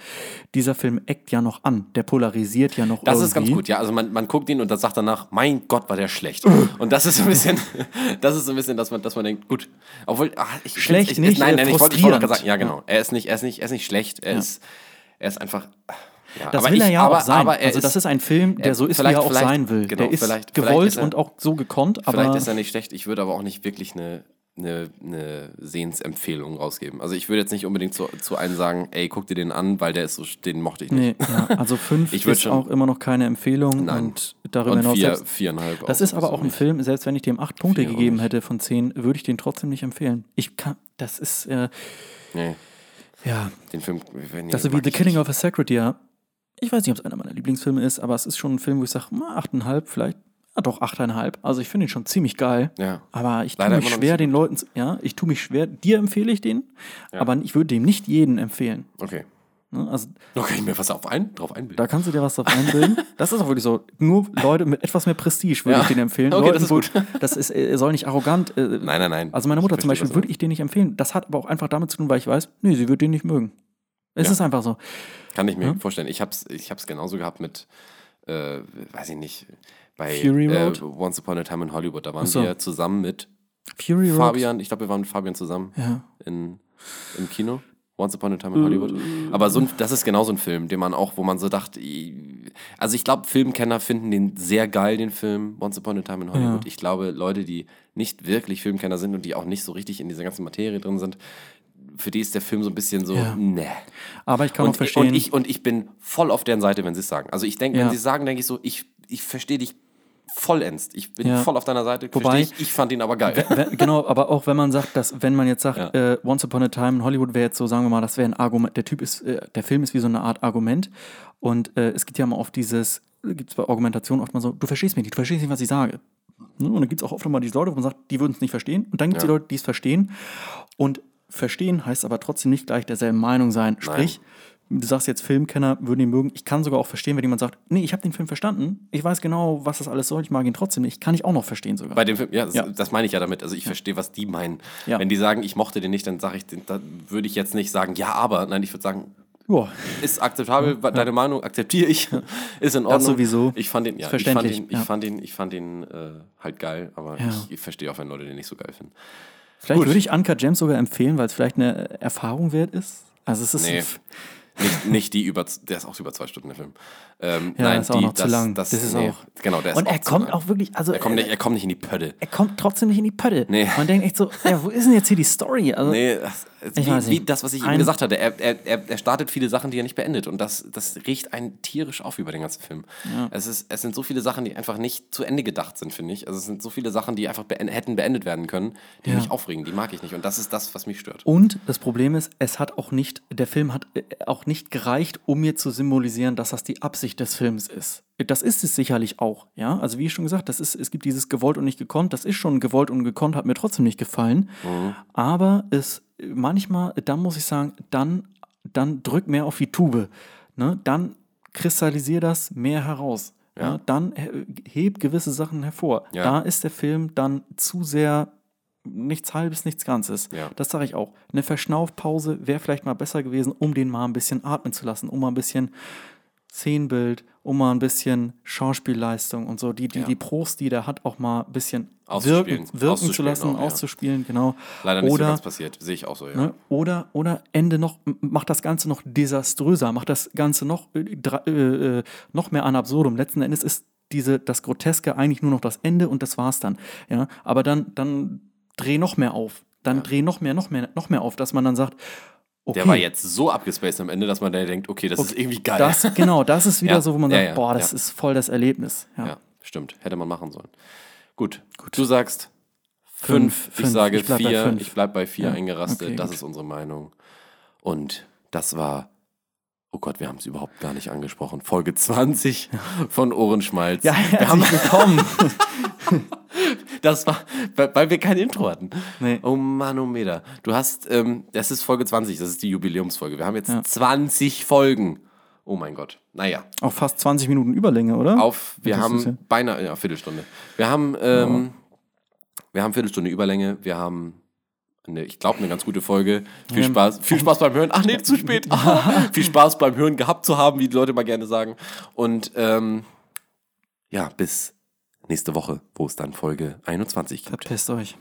Dieser Film eckt ja noch an. Der polarisiert ja noch Das irgendwie. ist ganz gut, ja. Also man, man guckt ihn und dann sagt danach, mein Gott, war der schlecht. Und das ist so ein bisschen, [LAUGHS] das ist so ein bisschen, dass man, dass man denkt, gut, obwohl, ach, ich Schlecht ich, nicht, nein, äh, nein, ich wollte ich wollte frustrierend. sagen, ja genau. Er ist nicht, er ist nicht, er ist nicht schlecht. Er ist, er ist einfach. Ja, Das will er ich- ja aber, auch sein. Aber also das ist ein Film, der er- so ist, wie er auch sein will. genau, der ist gewollt ist er- und auch so gekonnt, aber Vielleicht ist er nicht schlecht, ich würde aber auch nicht wirklich eine, eine, eine Sehensempfehlung rausgeben. Also ich würde jetzt nicht unbedingt zu, zu einem sagen, ey, guck dir den an, weil der ist so, den mochte ich nicht. nee, ja, also fünf [LAUGHS] Ich ist schon- auch immer noch keine Empfehlung Nein. und darüber Und hinaus vier, selbst, viereinhalb. das ist aber auch ein nicht. Film, selbst wenn ich dem acht Punkte Vier gegeben hätte von zehn, würde ich den trotzdem nicht empfehlen. Ich kann, das ist, äh, Nee, ja, den Film. nee, das ist wie The Killing nicht. of a Secretary. Ich weiß nicht, ob es einer meiner Lieblingsfilme ist, aber es ist schon ein Film, wo ich sage, achteinhalb, vielleicht, ja doch, achteinhalb. Also ich finde ihn schon ziemlich geil. Ja. Aber ich tue mich schwer, den Leuten, ja, ich tue mich schwer, dir empfehle ich den, aber ich würde dem nicht jeden empfehlen. Okay. Ne? Also Da kann ich mir was auf ein, drauf einbilden. da kannst du dir was drauf einbilden. [LAUGHS] Das ist auch wirklich so. Nur Leute mit etwas mehr Prestige würde Ja. ich den empfehlen. Okay, Leuten, das ist gut. [LAUGHS] Das ist, er soll nicht arrogant. Äh, Nein, nein, nein. Also meine Mutter zum Beispiel würde ich den nicht empfehlen. Das hat aber auch einfach damit zu tun, weil ich weiß, nee, sie wird den nicht mögen. Es Ja. ist einfach so. Kann ich mir vorstellen. Ich habe es ich hab's genauso gehabt mit, äh, weiß ich nicht, bei Fury äh? Once Upon a Time in Hollywood. Da waren so. wir zusammen mit Fury Road. Fabian. Ich glaube, wir waren mit Fabian zusammen Ja. in, im Kino. Once Upon a Time in Hollywood. Aber so ein, das ist genau so ein Film, den man auch, wo man so dachte, also ich glaube, Filmkenner finden den sehr geil, den Film Once Upon a Time in Hollywood. Ja. Ich glaube, Leute, die nicht wirklich Filmkenner sind und die auch nicht so richtig in dieser ganzen Materie drin sind, für die ist der Film so ein bisschen so, Ja. ne. Aber ich kann auch Und, verstehen. und, ich, und ich bin voll auf deren Seite, wenn sie es sagen. Also ich denke, Ja. wenn sie es sagen, denke ich so, ich, ich verstehe dich vollends. Ich bin Ja. voll auf deiner Seite. Wobei- ich, ich fand ihn aber geil. Genau, aber auch wenn man sagt, dass, wenn man jetzt sagt, Ja. äh, Once Upon a Time in Hollywood wäre jetzt so, sagen wir mal, das wäre ein Argument, der Typ ist, äh, der Film ist wie so eine Art Argument und äh, es gibt ja mal oft dieses, gibt es bei Argumentation oft mal so, du verstehst mich nicht, du verstehst nicht, was ich sage. Ne? Und dann gibt es auch oft mal diese Leute, wo man sagt, die würden es nicht verstehen und dann gibt es Ja. die Leute, die es verstehen und verstehen heißt aber trotzdem nicht gleich derselben Meinung sein. Sprich, du sagst jetzt, Filmkenner würden ihn mögen. Ich kann sogar auch verstehen, wenn jemand sagt, nee, ich habe den Film verstanden. Ich weiß genau, was das alles soll. Ich mag ihn trotzdem nicht. Kann ich auch noch verstehen sogar. Bei dem Film, ja, das, Ja. das meine ich ja damit. Also ich verstehe, was die meinen. Ja. Wenn die sagen, ich mochte den nicht, dann sage ich, den- da würde ich jetzt nicht sagen, ja, aber. Nein, ich würde sagen, Joa. ist akzeptabel, deine Meinung akzeptiere ich, ist in Ordnung. sowieso. Ich fand den, ja, ich fand den, ich ja. fand den, ich fand den äh, halt geil, aber Ja. ich, ich verstehe auch, wenn Leute den nicht so geil finden. Vielleicht Gut. würde ich Uncut Gems sogar empfehlen, weil es vielleicht eine Erfahrung wert ist. Also es ist Nee. Nicht, nicht die über, der ist auch über zwei Stunden der Film. Ähm, Ja, nein, ist auch die, noch zu das, lang. Das, Das ist nee, auch- Genau, der ist und er auch zu kommt auch wirklich, also Er kommt, nicht, er kommt nicht in die Pötte. er kommt trotzdem nicht in die Pötte. Nee. Man denkt echt so, ja, wo ist denn jetzt hier die Story? Also, Nee, das, wie, wie das, was ich Ein- eben gesagt hatte. Er, er, er, startet viele Sachen, die er nicht beendet. Und das, das riecht einen tierisch auf über den ganzen Film. Es, ist, es sind so viele Sachen, die einfach nicht zu Ende gedacht sind, finde ich. Also es sind so viele Sachen, die einfach beend, hätten beendet werden können, die Ja. mich aufregen. Die mag ich nicht. Und das ist das, was mich stört. Und das Problem ist, es hat auch nicht, der Film hat äh, auch nicht gereicht, um mir zu symbolisieren, dass das die Absicht des Films ist. Das ist es sicherlich auch, ja. Also wie schon gesagt, das ist, es gibt dieses gewollt und nicht gekonnt. Das ist schon gewollt und gekonnt, hat mir trotzdem nicht gefallen. Aber es manchmal, dann muss ich sagen, dann, dann drück mehr auf die Tube. Ne? Dann kristallisier das mehr heraus. ja. dann äh, hebt gewisse Sachen hervor. Ja. Da ist der Film dann zu sehr nichts Halbes, nichts Ganzes. Ja. Das sage ich auch. Eine Verschnaufpause wäre vielleicht mal besser gewesen, um den mal ein bisschen atmen zu lassen, um mal ein bisschen Szenenbild, um mal ein bisschen Schauspielleistung und so, die, die, Ja. die Pros, die der hat, auch mal ein bisschen wirken, wirken zu lassen, auch, ja. auszuspielen, genau. Leider nicht Oder- so ganz passiert. Sehe ich auch so, ja. Ne? Oder, oder Ende noch, macht das Ganze noch desaströser, macht das Ganze noch, äh, äh, äh, noch mehr an absurdum. Letzten Endes ist diese, das Groteske eigentlich nur noch das Ende und das war's dann. Ja? Aber dann, dann dreh noch mehr auf. Dann dreh noch mehr, noch mehr, noch mehr auf, dass man dann sagt, okay, Der war jetzt so abgespaced am Ende, dass man da denkt, okay, das ist irgendwie geil. das, genau, das ist wieder Ja, so, wo man sagt, ja, boah, das ist voll das Erlebnis. Ja. Stimmt. Hätte man machen sollen. Gut. Du sagst Fünf, fünf. Ich fünf. sage Ich vier. Ich bleib bei vier eingerastet. okay, das gut. ist unsere Meinung. Und das war, oh Gott, wir haben es überhaupt gar nicht angesprochen. Folge 20 von Ohrenschmalz. Ja, wir haben, herzlich willkommen. [LAUGHS] [LAUGHS] das war, weil, wir kein Intro hatten. Nee. Oh Manometer. Du hast, ähm, das ist Folge 20, das ist die Jubiläumsfolge. Wir haben jetzt Ja. 20 Folgen. Oh mein Gott. Naja. Auch fast 20 Minuten Überlänge, oder? Auf, wir Das ja- haben beinahe, ja, Viertelstunde. Wir haben, ähm, wir haben Viertelstunde Überlänge. Wir haben, eine, ich glaube, eine ganz gute Folge. Viel Ja. Spaß, viel Spaß beim Hören. Ach nee, zu spät. Ah, [LAUGHS] [LAUGHS] viel Spaß beim Hören gehabt zu haben, wie die Leute mal gerne sagen. Und ähm, ja, bis nächste Woche, wo es dann Folge 21 gibt. Verpisst euch.